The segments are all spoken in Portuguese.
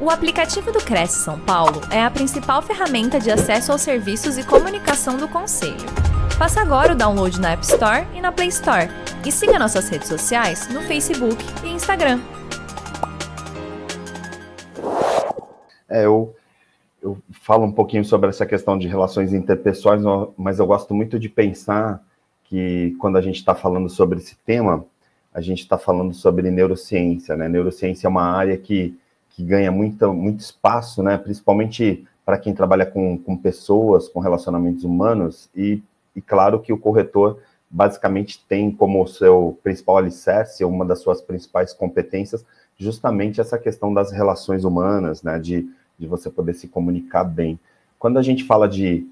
O aplicativo do Cresce São Paulo é a principal ferramenta de acesso aos serviços e comunicação do Conselho. Faça agora o download na App Store e na Play Store. E siga nossas redes sociais no Facebook e Instagram. É, eu, eu falo um pouquinho sobre essa questão de relações interpessoais, mas eu gosto muito de pensar que quando a gente está falando sobre esse tema, a gente está falando sobre neurociência, né? Neurociência é uma área que que ganha muito, muito espaço, né, principalmente para quem trabalha com, com pessoas, com relacionamentos humanos, e, e claro que o corretor basicamente tem como seu principal alicerce, uma das suas principais competências, justamente essa questão das relações humanas, né, de, de você poder se comunicar bem. Quando a gente fala de,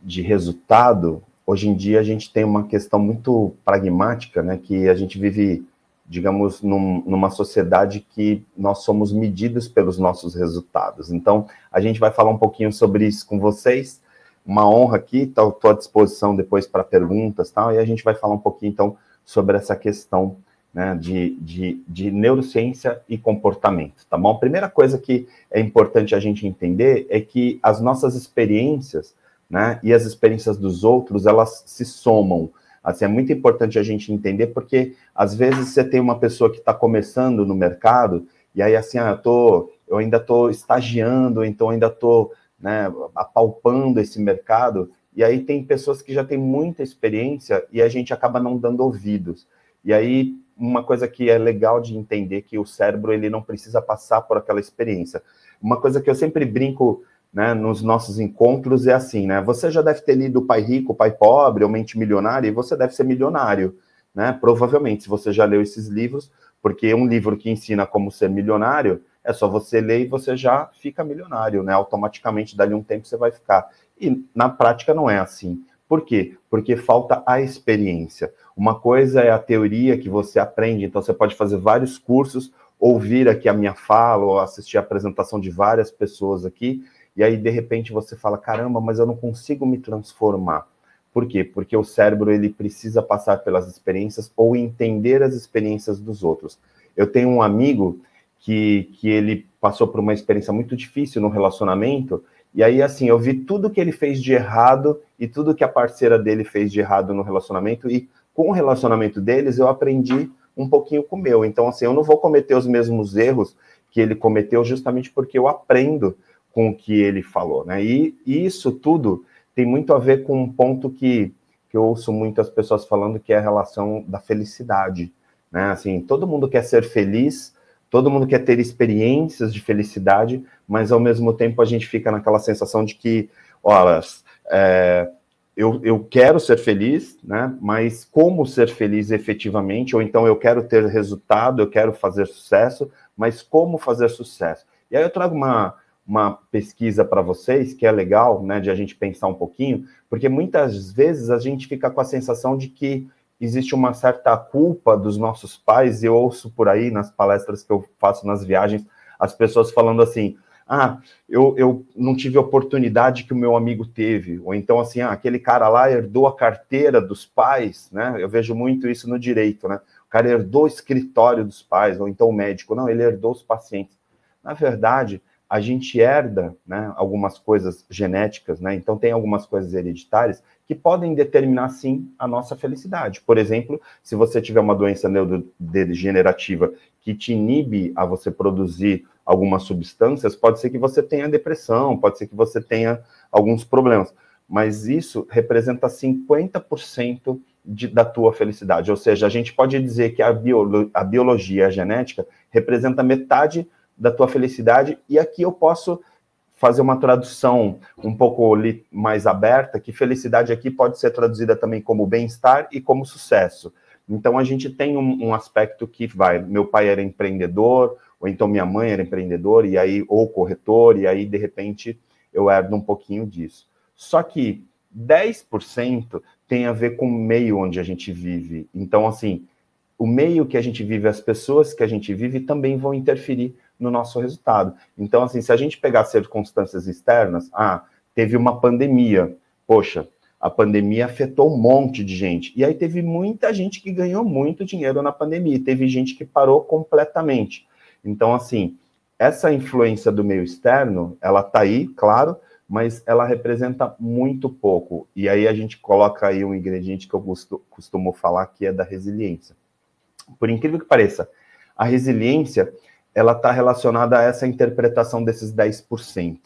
de resultado, hoje em dia a gente tem uma questão muito pragmática, né, que a gente vive digamos, num, numa sociedade que nós somos medidos pelos nossos resultados. Então, a gente vai falar um pouquinho sobre isso com vocês. Uma honra aqui, estou à disposição depois para perguntas tal, e a gente vai falar um pouquinho, então, sobre essa questão né, de, de, de neurociência e comportamento, tá bom? A primeira coisa que é importante a gente entender é que as nossas experiências, né, e as experiências dos outros, elas se somam, Assim, é muito importante a gente entender, porque às vezes você tem uma pessoa que está começando no mercado, e aí assim, ah, eu, tô, eu ainda estou estagiando, então ainda estou né, apalpando esse mercado, e aí tem pessoas que já têm muita experiência e a gente acaba não dando ouvidos. E aí, uma coisa que é legal de entender que o cérebro ele não precisa passar por aquela experiência. Uma coisa que eu sempre brinco né, nos nossos encontros é assim, né? Você já deve ter lido Pai Rico, Pai Pobre, ou Mente Milionária, e você deve ser milionário, né? Provavelmente, se você já leu esses livros, porque um livro que ensina como ser milionário, é só você ler e você já fica milionário, né? Automaticamente, dali um tempo você vai ficar. E na prática não é assim. Por quê? Porque falta a experiência. Uma coisa é a teoria que você aprende, então você pode fazer vários cursos, ouvir aqui a minha fala, ou assistir a apresentação de várias pessoas aqui, e aí de repente você fala, caramba, mas eu não consigo me transformar. Por quê? Porque o cérebro ele precisa passar pelas experiências ou entender as experiências dos outros. Eu tenho um amigo que, que ele passou por uma experiência muito difícil no relacionamento, e aí assim, eu vi tudo que ele fez de errado e tudo que a parceira dele fez de errado no relacionamento, e com o relacionamento deles eu aprendi um pouquinho com o meu. Então, assim, eu não vou cometer os mesmos erros que ele cometeu justamente porque eu aprendo com o que ele falou, né? E, isso tudo tem muito a ver com um ponto que, que eu ouço muitas pessoas falando, que é a relação da felicidade, né? Assim, todo mundo quer ser feliz, todo mundo quer ter experiências de felicidade, mas ao mesmo tempo a gente fica naquela sensação de que, olha, é, eu, eu quero ser feliz, né? Mas como ser feliz efetivamente? Ou então eu quero ter resultado, eu quero fazer sucesso, mas como fazer sucesso? E aí eu trago uma, uma pesquisa para vocês, que é legal, né, de a gente pensar um pouquinho, porque muitas vezes a gente fica com a sensação de que existe uma certa culpa dos nossos pais, eu ouço por aí nas palestras que eu faço nas viagens, as pessoas falando assim, ah, eu, eu não tive a oportunidade que o meu amigo teve, ou então assim, ah, aquele cara lá herdou a carteira dos pais, né, eu vejo muito isso no direito, né, o cara herdou o escritório dos pais, ou então o médico, não, ele herdou os pacientes. Na verdade, a gente herda né, algumas coisas genéticas, né? Então tem algumas coisas hereditárias que podem determinar sim a nossa felicidade. Por exemplo, se você tiver uma doença neurodegenerativa que te inibe a você produzir algumas substâncias, pode ser que você tenha depressão, pode ser que você tenha alguns problemas. Mas isso representa 50% de, da tua felicidade. Ou seja, a gente pode dizer que a, biolo, a biologia, a genética, representa metade da tua felicidade. E aqui eu posso fazer uma tradução um pouco mais aberta, que felicidade aqui pode ser traduzida também como bem-estar e como sucesso. Então a gente tem um, um, aspecto que vai, meu pai era empreendedor, ou então minha mãe era empreendedor, e aí, ou corretor, e aí de repente eu herdo um pouquinho disso. Só que 10% tem a ver com o meio onde a gente vive. Então, assim, o meio que a gente vive, as pessoas que a gente vive também vão interferir no nosso resultado. Então, assim, se a gente pegar circunstâncias externas, ah, teve uma pandemia, poxa, a pandemia afetou um monte de gente. E aí teve muita gente que ganhou muito dinheiro na pandemia, teve gente que parou completamente. Então, assim, essa influência do meio externo, ela está aí, claro, mas ela representa muito pouco. E aí a gente coloca aí um ingrediente que eu costumo falar que é da resiliência. Por incrível que pareça, a resiliência ela está relacionada a essa interpretação desses 10%.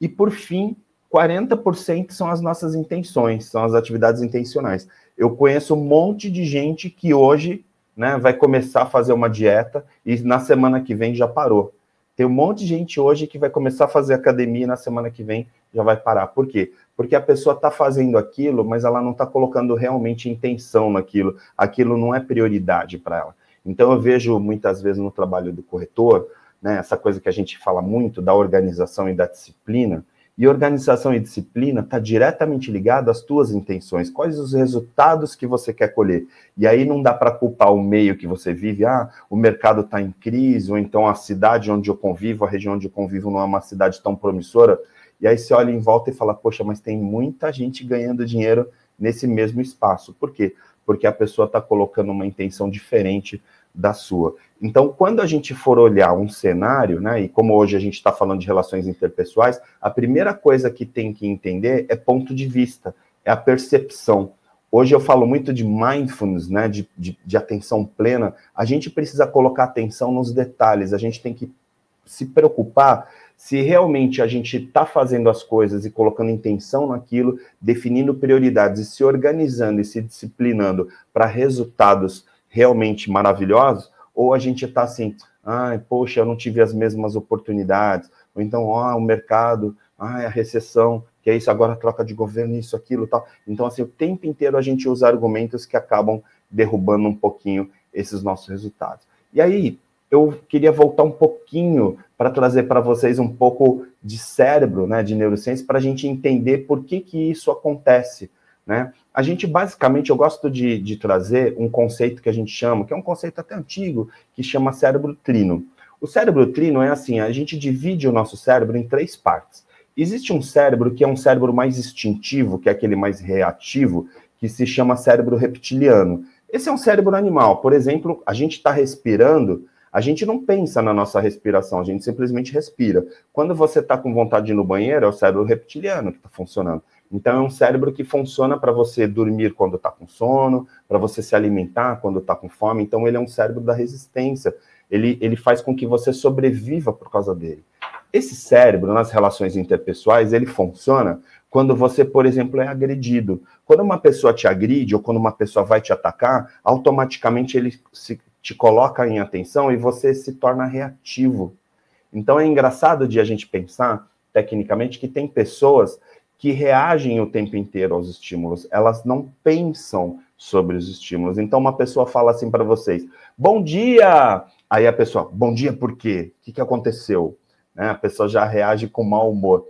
E por fim, 40% são as nossas intenções, são as atividades intencionais. Eu conheço um monte de gente que hoje né, vai começar a fazer uma dieta e na semana que vem já parou. Tem um monte de gente hoje que vai começar a fazer academia e na semana que vem já vai parar. Por quê? Porque a pessoa está fazendo aquilo, mas ela não está colocando realmente intenção naquilo. Aquilo não é prioridade para ela. Então eu vejo muitas vezes no trabalho do corretor, né, essa coisa que a gente fala muito da organização e da disciplina, e organização e disciplina está diretamente ligado às tuas intenções. Quais os resultados que você quer colher? E aí não dá para culpar o meio que você vive. Ah, o mercado está em crise, ou então a cidade onde eu convivo, a região onde eu convivo não é uma cidade tão promissora. E aí você olha em volta e fala, poxa, mas tem muita gente ganhando dinheiro nesse mesmo espaço. Por quê? Porque a pessoa está colocando uma intenção diferente da sua. Então, quando a gente for olhar um cenário, né, e como hoje a gente está falando de relações interpessoais, a primeira coisa que tem que entender é ponto de vista, é a percepção. Hoje eu falo muito de mindfulness, né, de, de, de atenção plena. A gente precisa colocar atenção nos detalhes, a gente tem que se preocupar se realmente a gente está fazendo as coisas e colocando intenção naquilo, definindo prioridades e se organizando e se disciplinando para resultados realmente maravilhosos, ou a gente está assim, ai, poxa, eu não tive as mesmas oportunidades, ou então, ó, o mercado, ai, a recessão, que é isso, agora troca de governo, isso, aquilo, tal. Então, assim, o tempo inteiro a gente usa argumentos que acabam derrubando um pouquinho esses nossos resultados. E aí, eu queria voltar um pouquinho para trazer para vocês um pouco de cérebro, né, de neurociência, para a gente entender por que, que isso acontece, né? A gente, basicamente, eu gosto de, de trazer um conceito que a gente chama, que é um conceito até antigo, que chama cérebro trino. O cérebro trino é assim, a gente divide o nosso cérebro em três partes. Existe um cérebro que é um cérebro mais instintivo, que é aquele mais reativo, que se chama cérebro reptiliano. Esse é um cérebro animal. Por exemplo, a gente está respirando, a gente não pensa na nossa respiração, a gente simplesmente respira. Quando você está com vontade de ir no banheiro, é o cérebro reptiliano que está funcionando. Então, é um cérebro que funciona para você dormir quando está com sono, para você se alimentar quando está com fome. Então, ele é um cérebro da resistência. Ele, ele faz com que você sobreviva por causa dele. Esse cérebro, nas relações interpessoais, ele funciona quando você, por exemplo, é agredido. Quando uma pessoa te agride ou quando uma pessoa vai te atacar, automaticamente ele se, te coloca em atenção e você se torna reativo. Então, é engraçado de a gente pensar, tecnicamente, que tem pessoas que reagem o tempo inteiro aos estímulos, elas não pensam sobre os estímulos. Então, uma pessoa fala assim para vocês: Bom dia! Aí a pessoa, bom dia por quê? O que, que aconteceu? Né? A pessoa já reage com mau humor.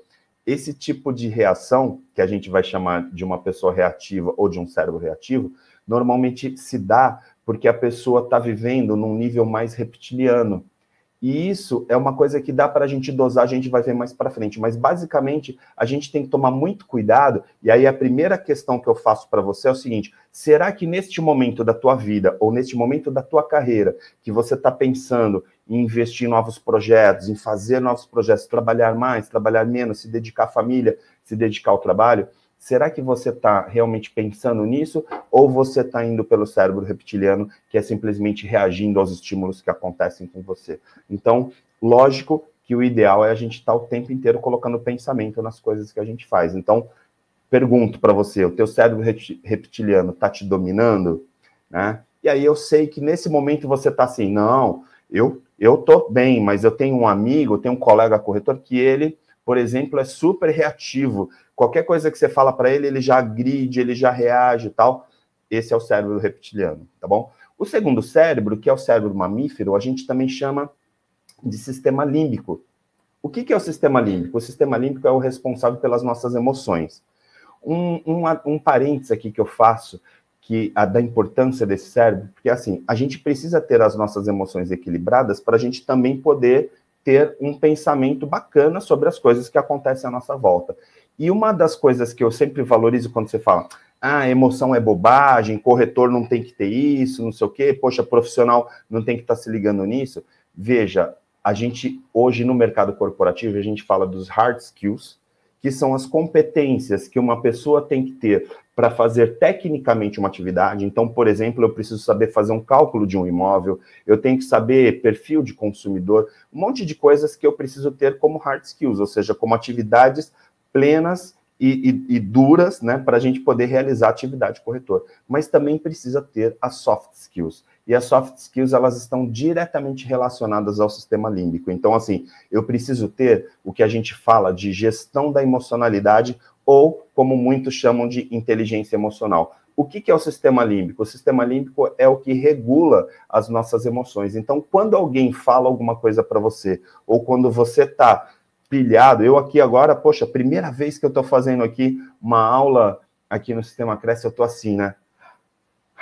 Esse tipo de reação, que a gente vai chamar de uma pessoa reativa ou de um cérebro reativo, normalmente se dá porque a pessoa está vivendo num nível mais reptiliano. E isso é uma coisa que dá para a gente dosar, a gente vai ver mais para frente. Mas basicamente a gente tem que tomar muito cuidado. E aí a primeira questão que eu faço para você é o seguinte: será que neste momento da tua vida ou neste momento da tua carreira que você está pensando em investir em novos projetos, em fazer novos projetos, trabalhar mais, trabalhar menos, se dedicar à família, se dedicar ao trabalho? Será que você está realmente pensando nisso ou você está indo pelo cérebro reptiliano, que é simplesmente reagindo aos estímulos que acontecem com você? Então, lógico que o ideal é a gente estar tá o tempo inteiro colocando pensamento nas coisas que a gente faz. Então, pergunto para você, o teu cérebro reptiliano está te dominando? Né? E aí eu sei que nesse momento você está assim, não, eu eu tô bem, mas eu tenho um amigo, tenho um colega corretor que ele, por exemplo, é super reativo. Qualquer coisa que você fala para ele, ele já agride, ele já reage e tal. Esse é o cérebro reptiliano, tá bom? O segundo cérebro, que é o cérebro mamífero, a gente também chama de sistema límbico. O que, que é o sistema límbico? O sistema límbico é o responsável pelas nossas emoções. Um, um, um parênteses aqui que eu faço, que a da importância desse cérebro, porque assim, a gente precisa ter as nossas emoções equilibradas para a gente também poder ter um pensamento bacana sobre as coisas que acontecem à nossa volta. E uma das coisas que eu sempre valorizo quando você fala, ah, emoção é bobagem, corretor não tem que ter isso, não sei o quê, poxa, profissional não tem que estar tá se ligando nisso. Veja, a gente, hoje no mercado corporativo, a gente fala dos hard skills, que são as competências que uma pessoa tem que ter para fazer tecnicamente uma atividade. Então, por exemplo, eu preciso saber fazer um cálculo de um imóvel, eu tenho que saber perfil de consumidor, um monte de coisas que eu preciso ter como hard skills, ou seja, como atividades plenas e, e, e duras, né, para a gente poder realizar a atividade corretor. Mas também precisa ter as soft skills. E as soft skills, elas estão diretamente relacionadas ao sistema límbico. Então, assim, eu preciso ter o que a gente fala de gestão da emocionalidade ou, como muitos chamam de inteligência emocional. O que, que é o sistema límbico? O sistema límbico é o que regula as nossas emoções. Então, quando alguém fala alguma coisa para você, ou quando você está pilhado, eu aqui agora, poxa, primeira vez que eu estou fazendo aqui uma aula aqui no Sistema Cresce, eu estou assim, né?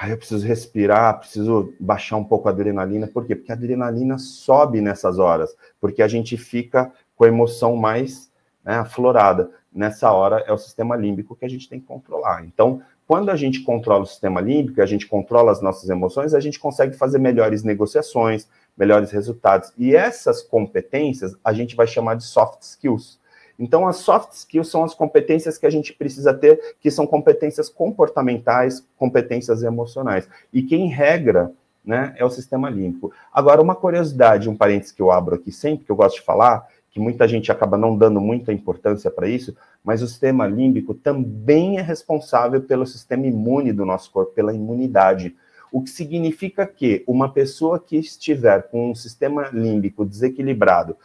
Eu preciso respirar, preciso baixar um pouco a adrenalina. Por quê? Porque a adrenalina sobe nessas horas, porque a gente fica com a emoção mais né, aflorada nessa hora é o sistema límbico que a gente tem que controlar. Então, quando a gente controla o sistema límbico, a gente controla as nossas emoções, a gente consegue fazer melhores negociações, melhores resultados. E essas competências a gente vai chamar de soft skills. Então, as soft skills são as competências que a gente precisa ter, que são competências comportamentais, competências emocionais. E quem regra né, é o sistema límbico. Agora, uma curiosidade, um parênteses que eu abro aqui sempre, que eu gosto de falar, que muita gente acaba não dando muita importância para isso, mas o sistema límbico também é responsável pelo sistema imune do nosso corpo, pela imunidade. O que significa que uma pessoa que estiver com um sistema límbico desequilibrado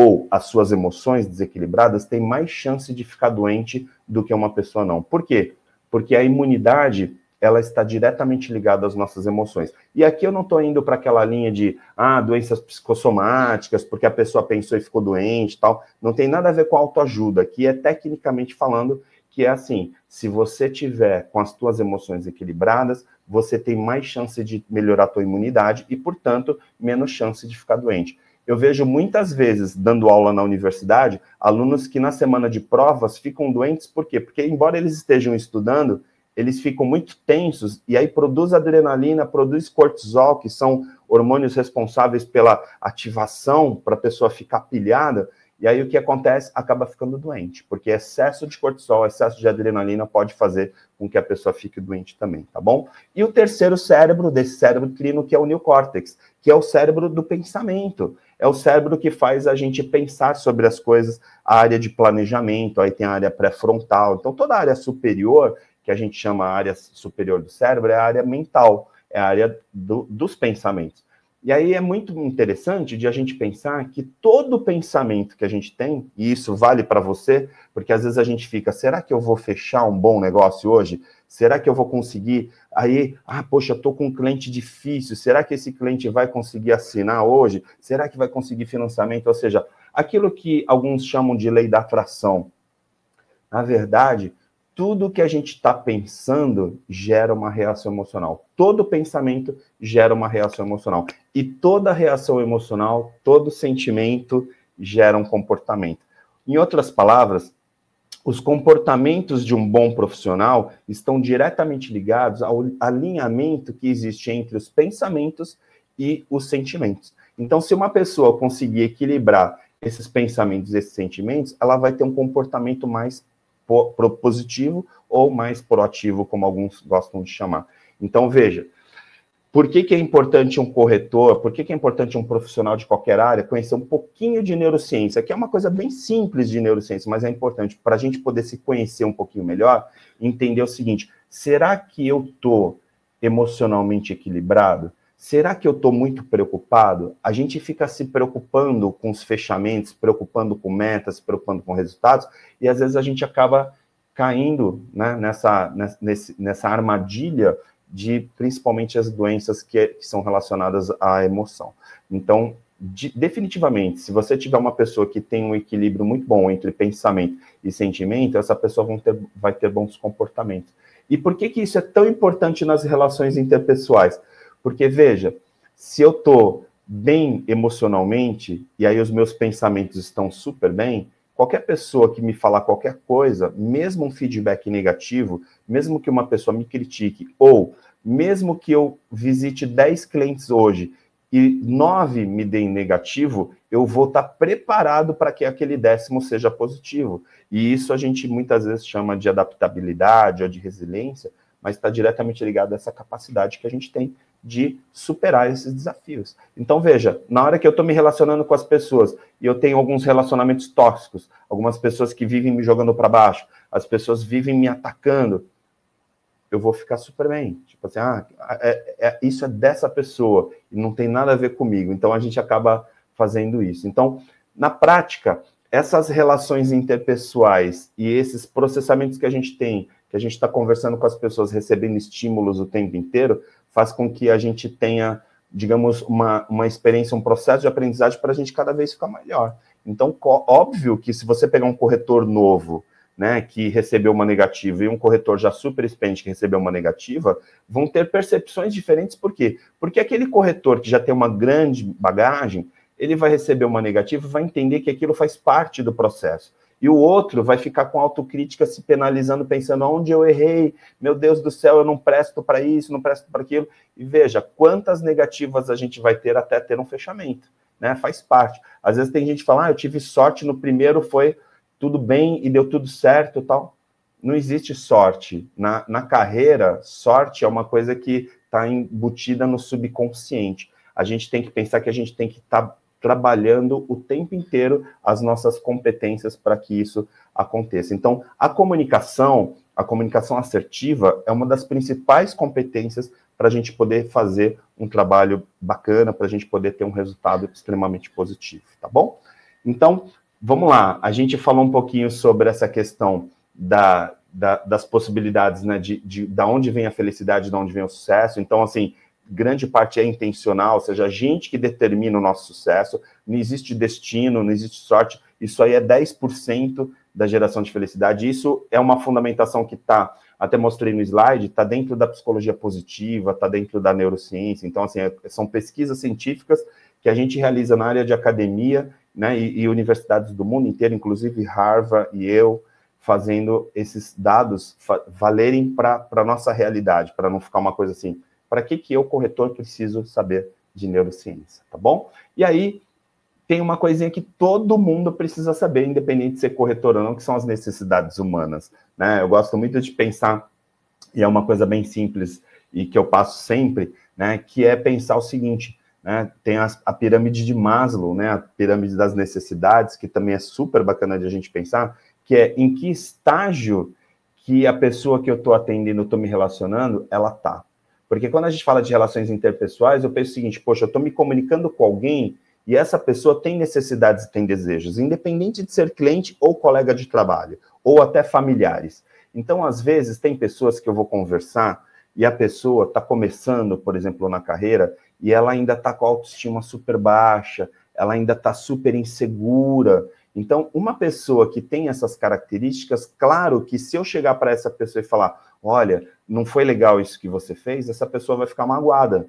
ou as suas emoções desequilibradas tem mais chance de ficar doente do que uma pessoa não. Por quê? Porque a imunidade ela está diretamente ligada às nossas emoções. E aqui eu não estou indo para aquela linha de ah, doenças psicossomáticas, porque a pessoa pensou e ficou doente tal. Não tem nada a ver com autoajuda. Aqui é tecnicamente falando que é assim: se você tiver com as suas emoções equilibradas, você tem mais chance de melhorar a tua imunidade e, portanto, menos chance de ficar doente. Eu vejo muitas vezes, dando aula na universidade, alunos que na semana de provas ficam doentes, por quê? Porque, embora eles estejam estudando, eles ficam muito tensos e aí produz adrenalina, produz cortisol, que são hormônios responsáveis pela ativação para a pessoa ficar pilhada. E aí o que acontece? Acaba ficando doente, porque excesso de cortisol, excesso de adrenalina pode fazer com que a pessoa fique doente também, tá bom? E o terceiro cérebro desse cérebro trino, que é o neocórtex, que é o cérebro do pensamento. É o cérebro que faz a gente pensar sobre as coisas, a área de planejamento, aí tem a área pré-frontal. Então, toda a área superior que a gente chama área superior do cérebro, é a área mental, é a área do, dos pensamentos. E aí é muito interessante de a gente pensar que todo pensamento que a gente tem, e isso vale para você, porque às vezes a gente fica, será que eu vou fechar um bom negócio hoje? Será que eu vou conseguir? Aí, ah, poxa, estou com um cliente difícil, será que esse cliente vai conseguir assinar hoje? Será que vai conseguir financiamento? Ou seja, aquilo que alguns chamam de lei da atração. Na verdade, tudo que a gente está pensando gera uma reação emocional. Todo pensamento gera uma reação emocional. E toda reação emocional, todo sentimento gera um comportamento. Em outras palavras, os comportamentos de um bom profissional estão diretamente ligados ao alinhamento que existe entre os pensamentos e os sentimentos. Então, se uma pessoa conseguir equilibrar esses pensamentos esses sentimentos, ela vai ter um comportamento mais propositivo ou mais proativo, como alguns gostam de chamar. Então, veja, por que, que é importante um corretor, por que, que é importante um profissional de qualquer área conhecer um pouquinho de neurociência, que é uma coisa bem simples de neurociência, mas é importante para a gente poder se conhecer um pouquinho melhor, entender o seguinte: será que eu estou emocionalmente equilibrado? Será que eu estou muito preocupado? A gente fica se preocupando com os fechamentos, preocupando com metas, preocupando com resultados, e às vezes a gente acaba caindo né, nessa, nessa, nessa armadilha de principalmente as doenças que, que são relacionadas à emoção. Então, de, definitivamente, se você tiver uma pessoa que tem um equilíbrio muito bom entre pensamento e sentimento, essa pessoa ter, vai ter bons comportamentos. E por que, que isso é tão importante nas relações interpessoais? Porque, veja, se eu estou bem emocionalmente, e aí os meus pensamentos estão super bem, qualquer pessoa que me falar qualquer coisa, mesmo um feedback negativo, mesmo que uma pessoa me critique, ou mesmo que eu visite 10 clientes hoje e nove me deem negativo, eu vou estar tá preparado para que aquele décimo seja positivo. E isso a gente muitas vezes chama de adaptabilidade ou de resiliência, mas está diretamente ligado a essa capacidade que a gente tem de superar esses desafios. Então, veja, na hora que eu estou me relacionando com as pessoas e eu tenho alguns relacionamentos tóxicos, algumas pessoas que vivem me jogando para baixo, as pessoas vivem me atacando, eu vou ficar super bem. Tipo assim, ah, é, é, isso é dessa pessoa e não tem nada a ver comigo. Então a gente acaba fazendo isso. Então, na prática, essas relações interpessoais e esses processamentos que a gente tem, que a gente está conversando com as pessoas, recebendo estímulos o tempo inteiro, faz com que a gente tenha, digamos, uma, uma experiência, um processo de aprendizagem para a gente cada vez ficar melhor. Então, óbvio que se você pegar um corretor novo, né, que recebeu uma negativa e um corretor já super experiente que recebeu uma negativa, vão ter percepções diferentes. Por quê? Porque aquele corretor que já tem uma grande bagagem, ele vai receber uma negativa e vai entender que aquilo faz parte do processo. E o outro vai ficar com autocrítica, se penalizando, pensando onde eu errei, meu Deus do céu, eu não presto para isso, não presto para aquilo. E veja quantas negativas a gente vai ter até ter um fechamento, né? Faz parte. Às vezes tem gente que fala, ah, eu tive sorte no primeiro, foi tudo bem e deu tudo certo tal. Não existe sorte. Na, na carreira, sorte é uma coisa que está embutida no subconsciente. A gente tem que pensar que a gente tem que estar tá trabalhando o tempo inteiro as nossas competências para que isso aconteça. Então, a comunicação, a comunicação assertiva, é uma das principais competências para a gente poder fazer um trabalho bacana, para a gente poder ter um resultado extremamente positivo, tá bom? Então, Vamos lá, a gente falou um pouquinho sobre essa questão da, da, das possibilidades, né, de, de da onde vem a felicidade, de onde vem o sucesso. Então, assim, grande parte é intencional, ou seja, a gente que determina o nosso sucesso, não existe destino, não existe sorte, isso aí é 10% da geração de felicidade. Isso é uma fundamentação que está, até mostrei no slide, está dentro da psicologia positiva, está dentro da neurociência. Então, assim, é, são pesquisas científicas que a gente realiza na área de academia né, e, e, universidades do mundo inteiro, inclusive Harvard e eu, fazendo esses dados valerem para a nossa realidade, para não ficar uma coisa assim, para que, que eu, corretor, preciso saber de neurociência, tá bom? E aí, tem uma coisinha que todo mundo precisa saber, independente de ser corretor ou não, que são as necessidades humanas, né? Eu gosto muito de pensar, e é uma coisa bem simples e que eu passo sempre, né, que é pensar o seguinte, né? Tem a, a, pirâmide de Maslow, né? a pirâmide das necessidades, que também é super bacana de a gente pensar, que é em que estágio que a pessoa que eu estou atendendo, estou me relacionando, ela está. Porque quando a gente fala de relações interpessoais, eu penso o seguinte, poxa, eu estou me comunicando com alguém e essa pessoa tem necessidades e tem desejos, independente de ser cliente ou colega de trabalho, ou até familiares. Então, às vezes, tem pessoas que eu vou conversar e a pessoa está começando, por exemplo, na carreira, e ela ainda está com a autoestima super baixa, ela ainda está super insegura. Então, uma pessoa que tem essas características, claro que se eu chegar para essa pessoa e falar, olha, não foi legal isso que você fez, essa pessoa vai ficar magoada,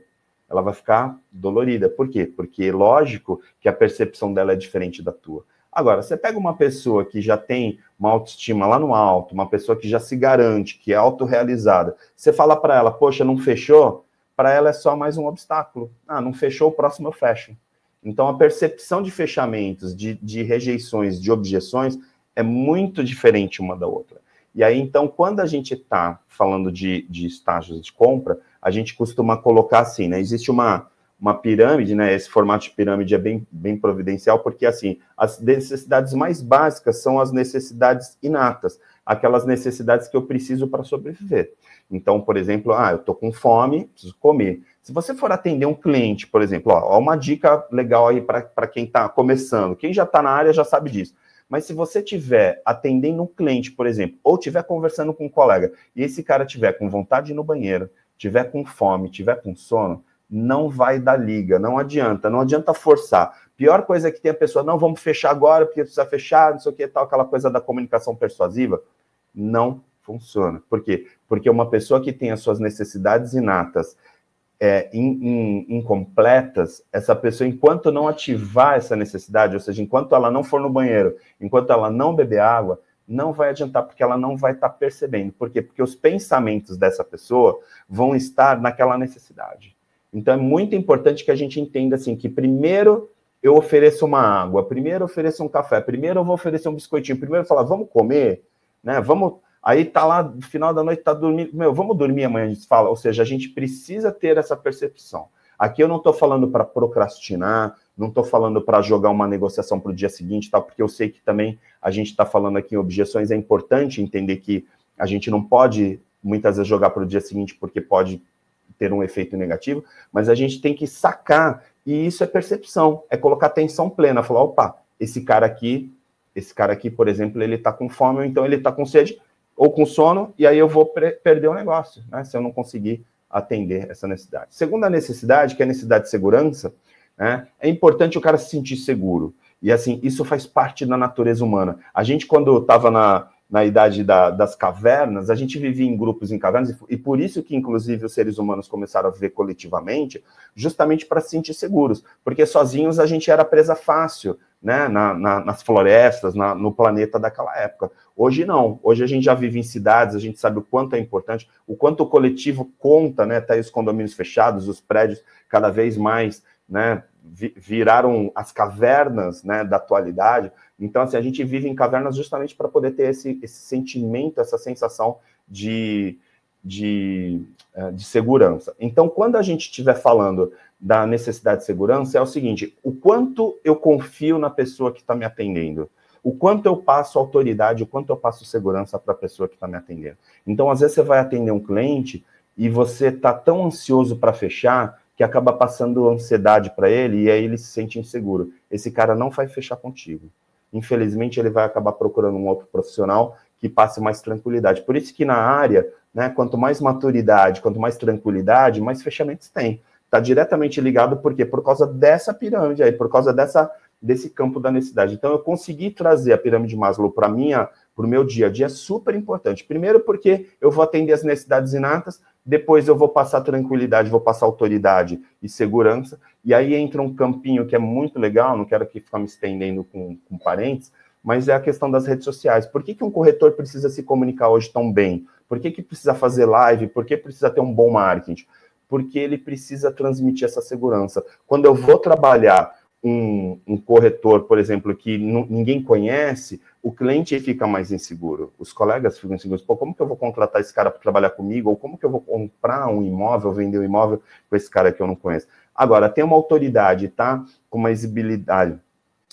ela vai ficar dolorida. Por quê? Porque lógico que a percepção dela é diferente da tua. Agora, você pega uma pessoa que já tem uma autoestima lá no alto, uma pessoa que já se garante, que é autorrealizada, você fala para ela, poxa, não fechou? para ela é só mais um obstáculo. Ah, não fechou, o próximo eu fecho. Então, a percepção de fechamentos, de, de rejeições, de objeções, é muito diferente uma da outra. E aí, então, quando a gente está falando de, de estágios de compra, a gente costuma colocar assim, né? Existe uma, uma pirâmide, né? Esse formato de pirâmide é bem, bem providencial, porque, assim, as necessidades mais básicas são as necessidades inatas, aquelas necessidades que eu preciso para sobreviver. Então, por exemplo, ah, eu estou com fome, preciso comer. Se você for atender um cliente, por exemplo, ó, uma dica legal aí para quem está começando. Quem já está na área já sabe disso. Mas se você tiver atendendo um cliente, por exemplo, ou tiver conversando com um colega, e esse cara tiver com vontade de ir no banheiro, tiver com fome, tiver com sono, não vai dar liga, não adianta, não adianta forçar. Pior coisa é que tem a pessoa, não, vamos fechar agora, porque precisa fechar, não sei o que tal, aquela coisa da comunicação persuasiva, não funciona. Por quê? Porque uma pessoa que tem as suas necessidades inatas é, in, in, incompletas, essa pessoa, enquanto não ativar essa necessidade, ou seja, enquanto ela não for no banheiro, enquanto ela não beber água, não vai adiantar, porque ela não vai estar percebendo. Por quê? Porque os pensamentos dessa pessoa vão estar naquela necessidade. Então é muito importante que a gente entenda assim que primeiro eu ofereço uma água, primeiro eu ofereço um café, primeiro eu vou oferecer um biscoitinho, primeiro eu falar, vamos comer, né? Vamos. Aí tá lá, no final da noite, tá dormindo, meu, vamos dormir amanhã, a gente fala. Ou seja, a gente precisa ter essa percepção. Aqui eu não estou falando para procrastinar, não estou falando para jogar uma negociação para o dia seguinte, tal, porque eu sei que também a gente está falando aqui em objeções, é importante entender que a gente não pode muitas vezes jogar para o dia seguinte porque pode ter um efeito negativo, mas a gente tem que sacar, e isso é percepção, é colocar atenção plena, falar, opa, esse cara aqui, esse cara aqui, por exemplo, ele está com fome, ou então ele está com sede, ou com sono, e aí eu vou perder o negócio, né, se eu não conseguir atender essa necessidade. Segunda necessidade, que é a necessidade de segurança, né, é importante o cara se sentir seguro, e assim, isso faz parte da natureza humana. A gente, quando estava na, na idade da, das cavernas, a gente vivia em grupos em cavernas, e por isso que, inclusive, os seres humanos começaram a viver coletivamente, justamente para se sentir seguros, porque sozinhos a gente era presa fácil, né, na, na, nas florestas, na, no planeta daquela época. Hoje não, hoje a gente já vive em cidades, a gente sabe o quanto é importante, o quanto o coletivo conta, né, até os condomínios fechados, os prédios cada vez mais, né, viraram as cavernas, né, da atualidade, então, assim, a gente vive em cavernas justamente para poder ter esse, esse sentimento, essa sensação de, de, eh, de segurança. Então, quando a gente estiver falando da necessidade de segurança, é o seguinte: o quanto eu confio na pessoa que está me atendendo, o quanto eu passo autoridade, o quanto eu passo segurança para a pessoa que está me atendendo. Então, às vezes, você vai atender um cliente e você está tão ansioso para fechar que acaba passando ansiedade para ele e aí ele se sente inseguro. Esse cara não vai fechar contigo infelizmente ele vai acabar procurando um outro profissional que passe mais tranquilidade. Por isso que na área, né, quanto mais maturidade, quanto mais tranquilidade, mais fechamentos tem. Está diretamente ligado por quê? Por causa dessa pirâmide aí, por causa dessa desse campo da necessidade. Então eu consegui trazer a pirâmide Maslow para minha para o meu dia a dia é super importante. Primeiro porque eu vou atender as necessidades inatas, depois eu vou passar tranquilidade, vou passar autoridade e segurança, e aí entra um campinho que é muito legal, não quero aqui ficar me estendendo com, com parentes, mas é a questão das redes sociais. Por que, que um corretor precisa se comunicar hoje tão bem? Por que, que precisa fazer live? Por que precisa ter um bom marketing? Porque ele precisa transmitir essa segurança. Quando eu vou trabalhar um, um corretor, por exemplo, que ninguém conhece, o cliente fica mais inseguro, os colegas ficam inseguros. Pô, como que eu vou contratar esse cara para trabalhar comigo? Ou como que eu vou comprar um imóvel, vender um imóvel com esse cara que eu não conheço? Agora, tem uma autoridade, tá? Com uma exibilidade,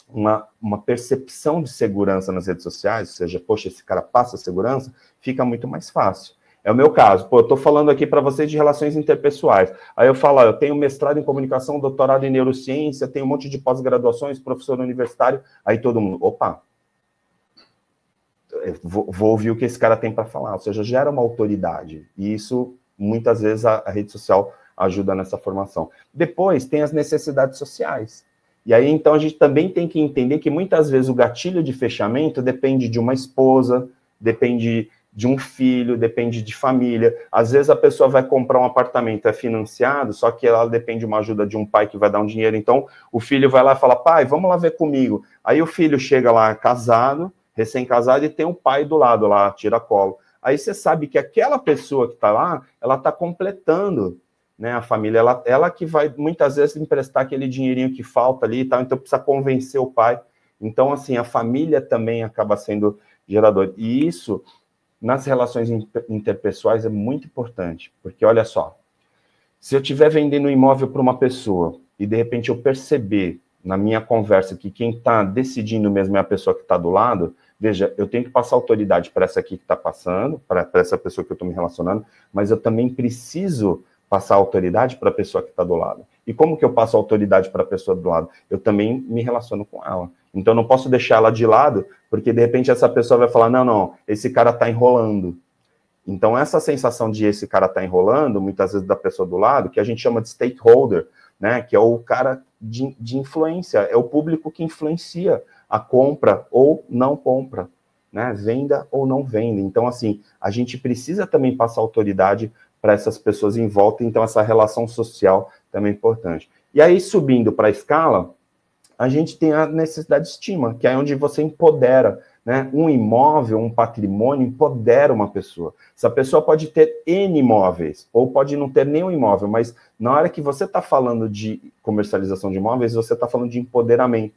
uma, uma percepção de segurança nas redes sociais, ou seja, poxa, esse cara passa segurança, fica muito mais fácil. É o meu caso. Pô, eu estou falando aqui para vocês de relações interpessoais. Aí eu falo, ó, eu tenho mestrado em comunicação, doutorado em neurociência, tenho um monte de pós-graduações, professor universitário. Aí todo mundo, opa, vou, vou ouvir o que esse cara tem para falar. Ou seja, gera uma autoridade. E isso, muitas vezes, a, a rede social ajuda nessa formação. Depois, tem as necessidades sociais. E aí, então, a gente também tem que entender que muitas vezes o gatilho de fechamento depende de uma esposa, depende de um filho, depende de família. Às vezes a pessoa vai comprar um apartamento, é financiado, só que ela depende de uma ajuda de um pai que vai dar um dinheiro. Então o filho vai lá e fala: pai, vamos lá ver comigo. Aí o filho chega lá casado, recém-casado, e tem um pai do lado lá, tira colo. Aí você sabe que aquela pessoa que está lá, ela está completando né, a família, ela, ela que vai muitas vezes emprestar aquele dinheirinho que falta ali e tal, então precisa convencer o pai. Então, assim, a família também acaba sendo gerador. E isso nas relações interpessoais é muito importante, porque olha só, se eu estiver vendendo um imóvel para uma pessoa e de repente eu perceber na minha conversa que quem está decidindo mesmo é a pessoa que está do lado, veja, eu tenho que passar autoridade para essa aqui que está passando, para essa pessoa que eu estou me relacionando, mas eu também preciso passar autoridade para a pessoa que está do lado. E como que eu passo autoridade para a pessoa do lado? Eu também me relaciono com ela. Então não posso deixar ela de lado, porque de repente essa pessoa vai falar: não, não, esse cara está enrolando. Então essa sensação de esse cara está enrolando, muitas vezes da pessoa do lado, que a gente chama de stakeholder, né, que é o cara de, de influência, é o público que influencia a compra ou não compra, né, venda ou não venda. Então assim, a gente precisa também passar autoridade para essas pessoas em volta, então essa relação social também é importante. E aí subindo para a escala, a gente tem a necessidade de estima, que é onde você empodera. Né? Um imóvel, um patrimônio empodera uma pessoa. Essa pessoa pode ter N imóveis, ou pode não ter nenhum imóvel, mas na hora que você está falando de comercialização de imóveis, você está falando de empoderamento.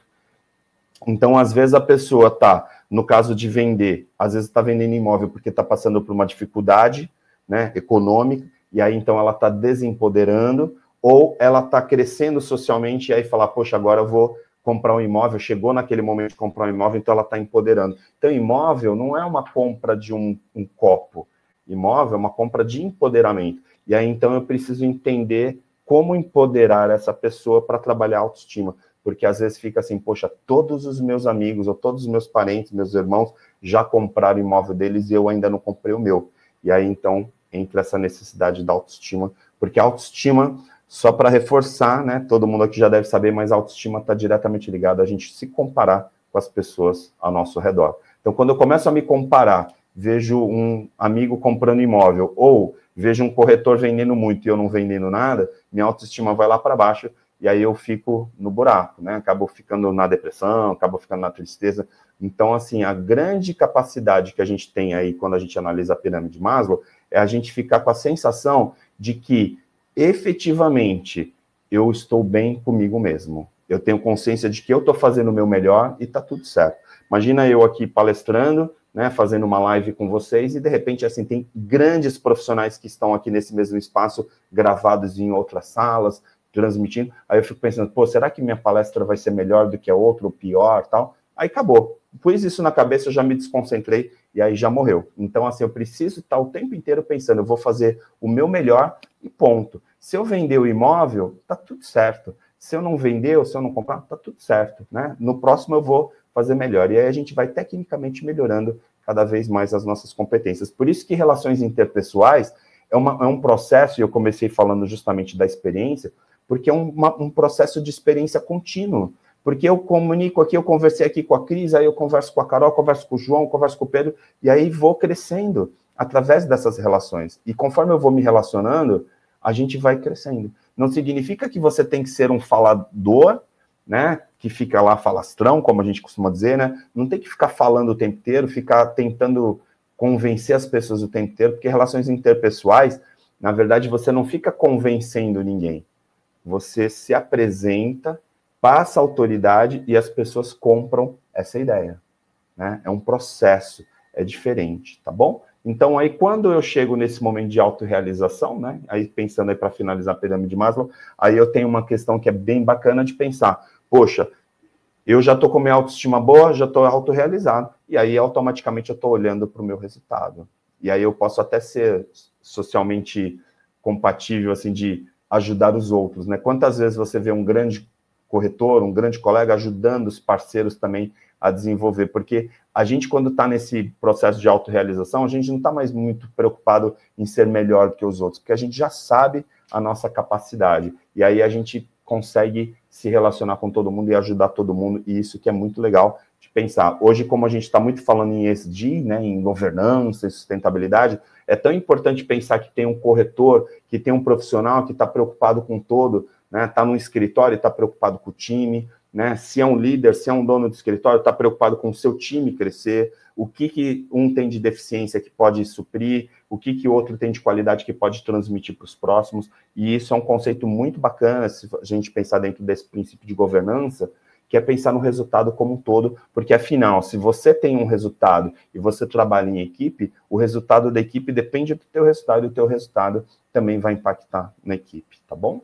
Então, às vezes, a pessoa está, no caso de vender, às vezes está vendendo imóvel porque está passando por uma dificuldade né, econômica, e aí então ela está desempoderando, ou ela está crescendo socialmente e aí fala, poxa, agora eu vou comprar um imóvel, chegou naquele momento de comprar um imóvel, então ela está empoderando. Então, imóvel não é uma compra de um, um copo, imóvel é uma compra de empoderamento. E aí então eu preciso entender como empoderar essa pessoa para trabalhar autoestima porque às vezes fica assim, poxa, todos os meus amigos ou todos os meus parentes, meus irmãos já compraram o imóvel deles e eu ainda não comprei o meu. E aí então entra essa necessidade da autoestima, porque a autoestima, só para reforçar, né, todo mundo aqui já deve saber, mas a autoestima está diretamente ligada a gente se comparar com as pessoas ao nosso redor. Então, quando eu começo a me comparar, vejo um amigo comprando imóvel ou vejo um corretor vendendo muito e eu não vendendo nada, minha autoestima vai lá para baixo e aí eu fico no buraco, né? Acabo ficando na depressão, acabo ficando na tristeza. Então, assim, a grande capacidade que a gente tem aí quando a gente analisa a pirâmide de Maslow é a gente ficar com a sensação de que efetivamente eu estou bem comigo mesmo. Eu tenho consciência de que eu estou fazendo o meu melhor e está tudo certo. Imagina eu aqui palestrando, né, fazendo uma live com vocês e de repente assim tem grandes profissionais que estão aqui nesse mesmo espaço gravados em outras salas, transmitindo. Aí eu fico pensando, pô, será que minha palestra vai ser melhor do que a outra ou pior, tal? Aí acabou. Pus isso na cabeça, eu já me desconcentrei e aí já morreu. Então, assim, eu preciso estar o tempo inteiro pensando, eu vou fazer o meu melhor e ponto. Se eu vender o imóvel, tá tudo certo. Se eu não vender ou se eu não comprar, tá tudo certo, né? No próximo eu vou fazer melhor. E aí a gente vai tecnicamente melhorando cada vez mais as nossas competências. Por isso que relações interpessoais é, uma, é um processo, e eu comecei falando justamente da experiência, porque é uma, um processo de experiência contínuo. Porque eu comunico aqui, eu conversei aqui com a Cris, aí eu converso com a Carol, converso com o João, converso com o Pedro, e aí vou crescendo através dessas relações. E conforme eu vou me relacionando, a gente vai crescendo. Não significa que você tem que ser um falador, né? Que fica lá falastrão, como a gente costuma dizer, né? Não tem que ficar falando o tempo inteiro, ficar tentando convencer as pessoas o tempo inteiro, porque relações interpessoais, na verdade, você não fica convencendo ninguém você se apresenta, passa autoridade e as pessoas compram essa ideia. Né? É um processo, é diferente, tá bom? Então, aí, quando eu chego nesse momento de autorrealização, né? Aí, pensando aí para finalizar a pirâmide de Maslow, aí eu tenho uma questão que é bem bacana de pensar. Poxa, eu já estou com minha autoestima boa, já estou autorrealizado, e aí automaticamente eu estou olhando para o meu resultado. E aí eu posso até ser socialmente compatível, assim, de ajudar os outros, né? Quantas vezes você vê um grande corretor, um grande colega ajudando os parceiros também a desenvolver? Porque a gente, quando está nesse processo de autorrealização, a gente não está mais muito preocupado em ser melhor do que os outros, porque a gente já sabe a nossa capacidade. E aí a gente consegue se relacionar com todo mundo e ajudar todo mundo, e isso que é muito legal de pensar. Hoje, como a gente está muito falando em ESG, né, em governança e sustentabilidade, é tão importante pensar que tem um corretor, que tem um profissional que está preocupado com todo, né? Está no escritório, está preocupado com o time, né? Se é um líder, se é um dono do escritório, está preocupado com o seu time crescer, o que, que um tem de deficiência que pode suprir, o que, que outro tem de qualidade que pode transmitir para os próximos. E isso é um conceito muito bacana, se a gente pensar dentro desse princípio de governança, que é pensar no resultado como um todo, porque afinal, se você tem um resultado e você trabalha em equipe, o resultado da equipe depende do teu resultado e o teu resultado também vai impactar na equipe, tá bom?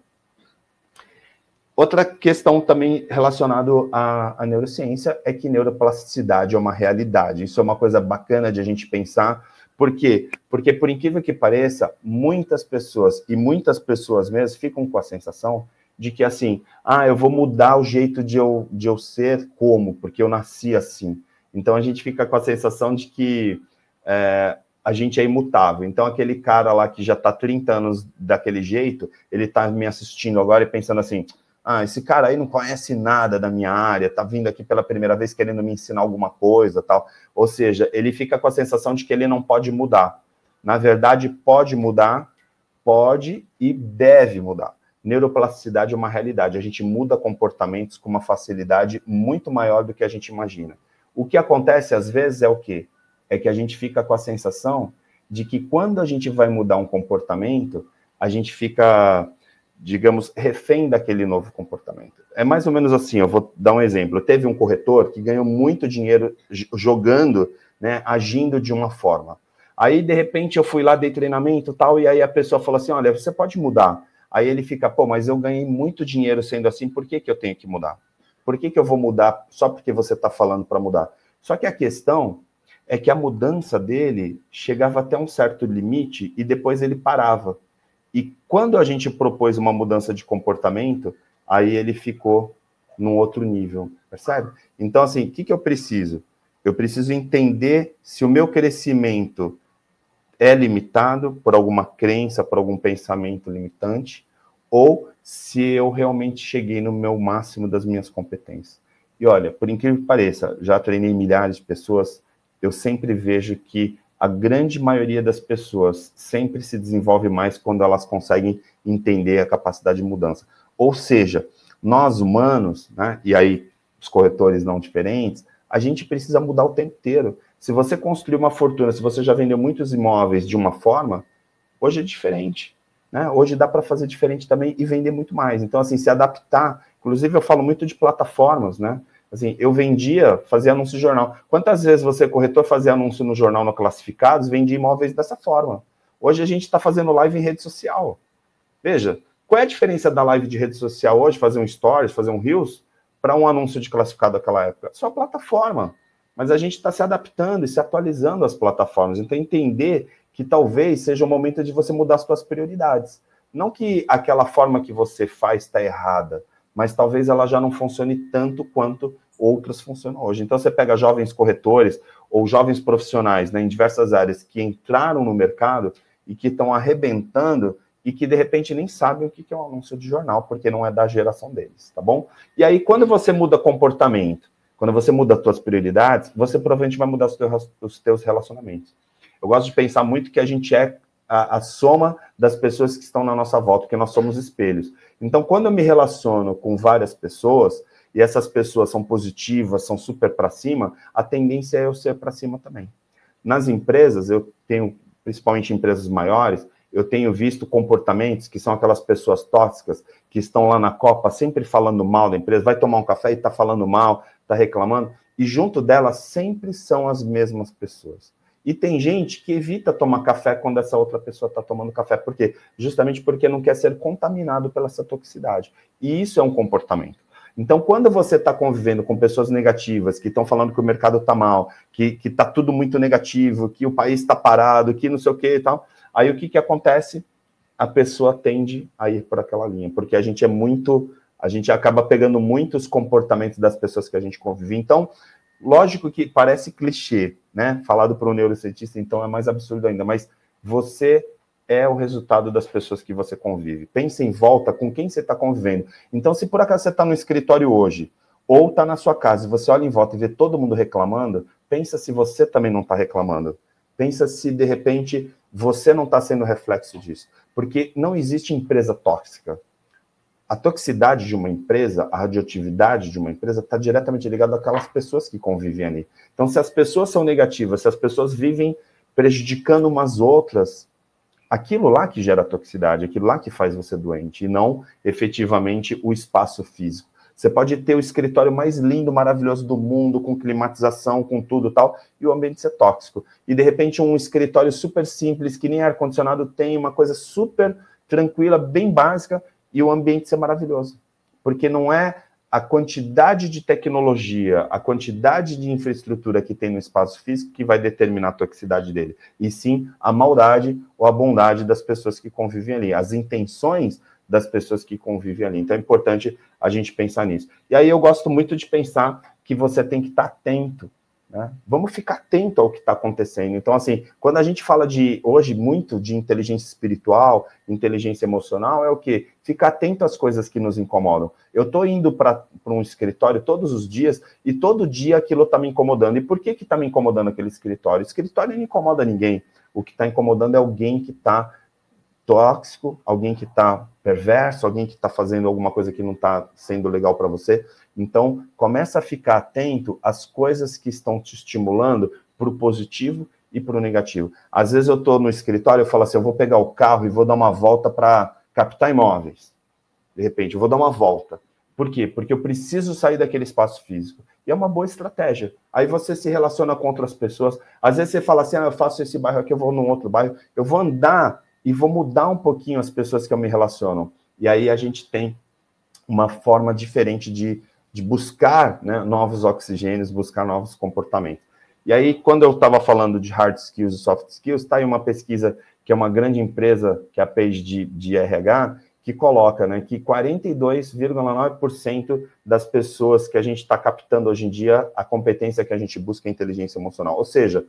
Outra questão também relacionada à, à neurociência é que neuroplasticidade é uma realidade. Isso é uma coisa bacana de a gente pensar. Por quê? Porque, por incrível que pareça, muitas pessoas, e muitas pessoas mesmo, ficam com a sensação de que assim, ah, eu vou mudar o jeito de eu, de eu ser como, porque eu nasci assim. Então a gente fica com a sensação de que é, a gente é imutável. Então aquele cara lá que já está 30 anos daquele jeito, ele está me assistindo agora e pensando assim, ah, esse cara aí não conhece nada da minha área, tá vindo aqui pela primeira vez querendo me ensinar alguma coisa, tal. Ou seja, ele fica com a sensação de que ele não pode mudar. Na verdade, pode mudar, pode e deve mudar neuroplasticidade é uma realidade. A gente muda comportamentos com uma facilidade muito maior do que a gente imagina. O que acontece às vezes é o quê? É que a gente fica com a sensação de que quando a gente vai mudar um comportamento, a gente fica, digamos, refém daquele novo comportamento. É mais ou menos assim, eu vou dar um exemplo. Teve um corretor que ganhou muito dinheiro jogando, né, agindo de uma forma. Aí, de repente, eu fui lá, dei treinamento tal, e aí a pessoa falou assim: olha, você pode mudar. Aí ele fica, pô, mas eu ganhei muito dinheiro sendo assim, por que, que eu tenho que mudar? Por que, que eu vou mudar só porque você está falando para mudar? Só que a questão é que a mudança dele chegava até um certo limite e depois ele parava. E quando a gente propôs uma mudança de comportamento, aí ele ficou num outro nível, percebe? Então, assim, o que, que eu preciso? Eu preciso entender se o meu crescimento é limitado por alguma crença, por algum pensamento limitante, ou se eu realmente cheguei no meu máximo das minhas competências. E olha, por incrível que pareça, já treinei milhares de pessoas, eu sempre vejo que a grande maioria das pessoas sempre se desenvolve mais quando elas conseguem entender a capacidade de mudança. Ou seja, nós humanos, né, e aí os corretores não diferentes, a gente precisa mudar o tempo inteiro. Se você construiu uma fortuna, se você já vendeu muitos imóveis de uma forma, hoje é diferente. Né? Hoje dá para fazer diferente também e vender muito mais. Então, assim, se adaptar. Inclusive, eu falo muito de plataformas, né? Assim, eu vendia, fazia anúncio de jornal. Quantas vezes você, corretor, fazia anúncio no jornal no Classificados, vendia imóveis dessa forma? Hoje a gente está fazendo live em rede social. Veja, qual é a diferença da live de rede social hoje, fazer um stories, fazer um reels, para um anúncio de classificado daquela época? Só a plataforma mas a gente está se adaptando e se atualizando às plataformas. Então, entender que talvez seja o momento de você mudar as suas prioridades. Não que aquela forma que você faz está errada, mas talvez ela já não funcione tanto quanto outras funcionam hoje. Então, você pega jovens corretores ou jovens profissionais né, em diversas áreas que entraram no mercado e que estão arrebentando e que de repente nem sabem o que é um anúncio de jornal, porque não é da geração deles, tá bom? E aí, quando você muda comportamento, quando você muda as suas prioridades, você provavelmente vai mudar os teus, os teus relacionamentos. Eu gosto de pensar muito que a gente é a, a, soma das pessoas que estão na nossa volta, porque nós somos espelhos. Então, quando eu me relaciono com várias pessoas, e essas pessoas são positivas, são super para cima, a tendência é eu ser para cima também. Nas empresas, eu tenho, principalmente empresas maiores, eu tenho visto comportamentos que são aquelas pessoas tóxicas que estão lá na Copa sempre falando mal da empresa, vai tomar um café e está falando mal, está reclamando, e junto delas sempre são as mesmas pessoas. E tem gente que evita tomar café quando essa outra pessoa está tomando café. Por quê? Justamente porque não quer ser contaminado pela essa toxicidade. E isso é um comportamento. Então, quando você está convivendo com pessoas negativas, que estão falando que o mercado está mal, que está tudo muito negativo, que o país está parado, que não sei o que e tal, aí o que, que acontece? A pessoa tende a ir por aquela linha, porque a gente é muito a gente acaba pegando muitos comportamentos das pessoas que a gente convive. Então, lógico que parece clichê, né? Falado por um neurocientista, então é mais absurdo ainda, mas você é o resultado das pessoas que você convive. Pense em volta com quem você está convivendo. Então, se por acaso você está no escritório hoje, ou está na sua casa, e você olha em volta e vê todo mundo reclamando, pensa se você também não está reclamando. Pensa se, de repente, você não está sendo reflexo disso. Porque não existe empresa tóxica a toxicidade de uma empresa, a radioatividade de uma empresa está diretamente ligada àquelas pessoas que convivem ali. Então, se as pessoas são negativas, se as pessoas vivem prejudicando umas outras, aquilo lá que gera toxicidade, aquilo lá que faz você doente, e não efetivamente o espaço físico. Você pode ter o escritório mais lindo, maravilhoso do mundo, com climatização, com tudo tal, e o ambiente ser tóxico. E de repente um escritório super simples, que nem ar-condicionado tem, uma coisa super tranquila, bem básica, e o ambiente ser maravilhoso. Porque não é a quantidade de tecnologia, a quantidade de infraestrutura que tem no espaço físico que vai determinar a toxicidade dele, e sim a maldade ou a bondade das pessoas que convivem ali, as intenções das pessoas que convivem ali. Então é importante a gente pensar nisso. E aí eu gosto muito de pensar que você tem que estar atento né? Vamos ficar atento ao que está acontecendo. Então, assim, quando a gente fala de hoje muito de inteligência espiritual, inteligência emocional, é o que? Ficar atento às coisas que nos incomodam. Eu estou indo para um escritório todos os dias e todo dia aquilo está me incomodando. E por que está me incomodando aquele escritório? O escritório não incomoda ninguém. O que está incomodando é alguém que está tóxico, alguém que está perverso, alguém que está fazendo alguma coisa que não está sendo legal para você. Então, começa a ficar atento às coisas que estão te estimulando para o positivo e para o negativo. Às vezes eu estou no escritório e falo assim, eu vou pegar o carro e vou dar uma volta para captar imóveis. De repente, eu vou dar uma volta. Por quê? Porque eu preciso sair daquele espaço físico. E é uma boa estratégia. Aí você se relaciona com outras pessoas. Às vezes você fala assim, ah, eu faço esse bairro aqui, eu vou num outro bairro. Eu vou andar e vou mudar um pouquinho as pessoas que eu me relaciono. E aí a gente tem uma forma diferente de, de buscar né, novos oxigênios, buscar novos comportamentos. E aí, quando eu estava falando de hard skills e soft skills, está aí uma pesquisa que é uma grande empresa, que é a Page de, de RH, que coloca né, que 42,9% das pessoas que a gente está captando hoje em dia, a competência que a gente busca é inteligência emocional. Ou seja,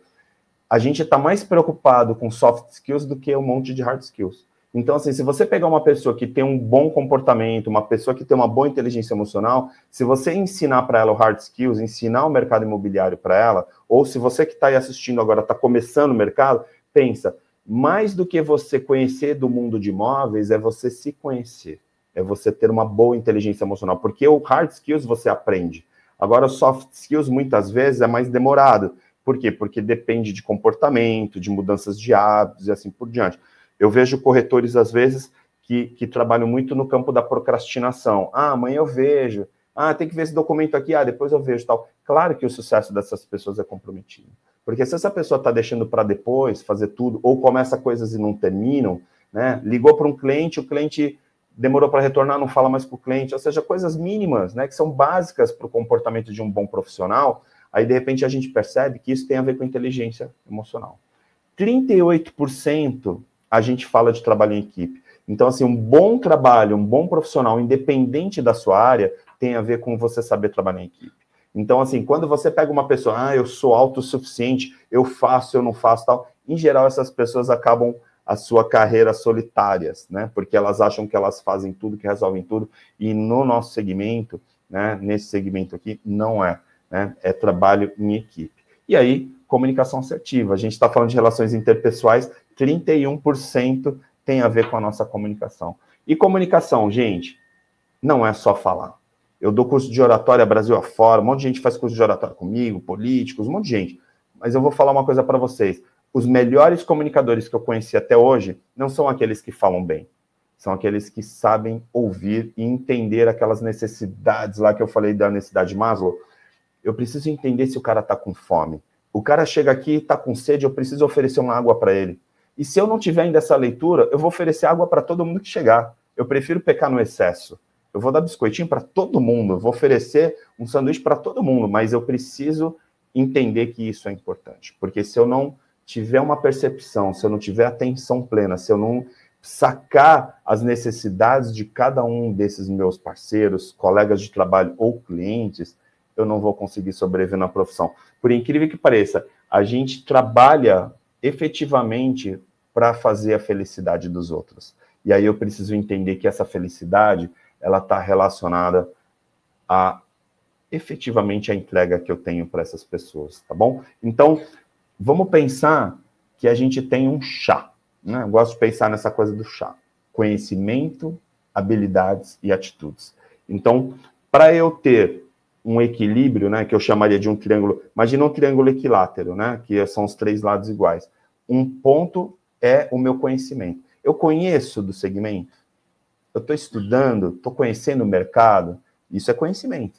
a gente está mais preocupado com soft skills do que um monte de hard skills. Então, assim, se você pegar uma pessoa que tem um bom comportamento, uma pessoa que tem uma boa inteligência emocional, se você ensinar para ela o hard skills, ensinar o mercado imobiliário para ela, ou se você que está aí assistindo agora está começando o mercado, pensa, mais do que você conhecer do mundo de imóveis, é você se conhecer, é você ter uma boa inteligência emocional, porque o hard skills você aprende. Agora, soft skills muitas vezes é mais demorado. Por quê? Porque depende de comportamento, de mudanças de hábitos e assim por diante. Eu vejo corretores, às vezes, que, que trabalham muito no campo da procrastinação. Ah, amanhã eu vejo. Ah, tem que ver esse documento aqui. Ah, depois eu vejo tal. Claro que o sucesso dessas pessoas é comprometido. Porque se essa pessoa está deixando para depois fazer tudo, ou começa coisas e não terminam, né? Ligou para um cliente, o cliente demorou para retornar, não fala mais com o cliente, ou seja, coisas mínimas, né? Que são básicas para o comportamento de um bom profissional. Aí, de repente, a gente percebe que isso tem a ver com inteligência emocional. 38% a gente fala de trabalho em equipe. Então, assim, um bom trabalho, um bom profissional, independente da sua área, tem a ver com você saber trabalhar em equipe. Então, assim, quando você pega uma pessoa, ah, eu sou autossuficiente, eu faço, eu não faço tal, em geral essas pessoas acabam a sua carreira solitárias, né? Porque elas acham que elas fazem tudo, que resolvem tudo, e no nosso segmento, né, nesse segmento aqui, não é, né? É trabalho em equipe. E aí, comunicação assertiva. A gente está falando de relações interpessoais, 31% tem a ver com a nossa comunicação. E comunicação, gente, não é só falar. Eu dou curso de oratória Brasil afora, um monte de gente faz curso de oratória comigo, políticos, um monte de gente. Mas eu vou falar uma coisa para vocês. Os melhores comunicadores que eu conheci até hoje não são aqueles que falam bem. São aqueles que sabem ouvir e entender aquelas necessidades lá que eu falei da necessidade de Maslow. Eu preciso entender se o cara está com fome. O cara chega aqui e está com sede, eu preciso oferecer uma água para ele. E se eu não tiver ainda essa leitura, eu vou oferecer água para todo mundo que chegar. Eu prefiro pecar no excesso. Eu vou dar biscoitinho para todo mundo, eu vou oferecer um sanduíche para todo mundo, mas eu preciso entender que isso é importante, porque se eu não tiver uma percepção, se eu não tiver atenção plena, se eu não sacar as necessidades de cada um desses meus parceiros, colegas de trabalho ou clientes, eu não vou conseguir sobreviver na profissão. Por incrível que pareça, a gente trabalha efetivamente para fazer a felicidade dos outros. E aí eu preciso entender que essa felicidade ela está relacionada a efetivamente a entrega que eu tenho para essas pessoas, tá bom? Então, vamos pensar que a gente tem um chá, né? Eu gosto de pensar nessa coisa do chá: conhecimento, habilidades e atitudes. Então, para eu ter um equilíbrio, né, que eu chamaria de um triângulo, imagina um triângulo equilátero, né, que são os três lados iguais. Um ponto é o meu conhecimento. Eu conheço do segmento, eu estou estudando, estou conhecendo o mercado, isso é conhecimento.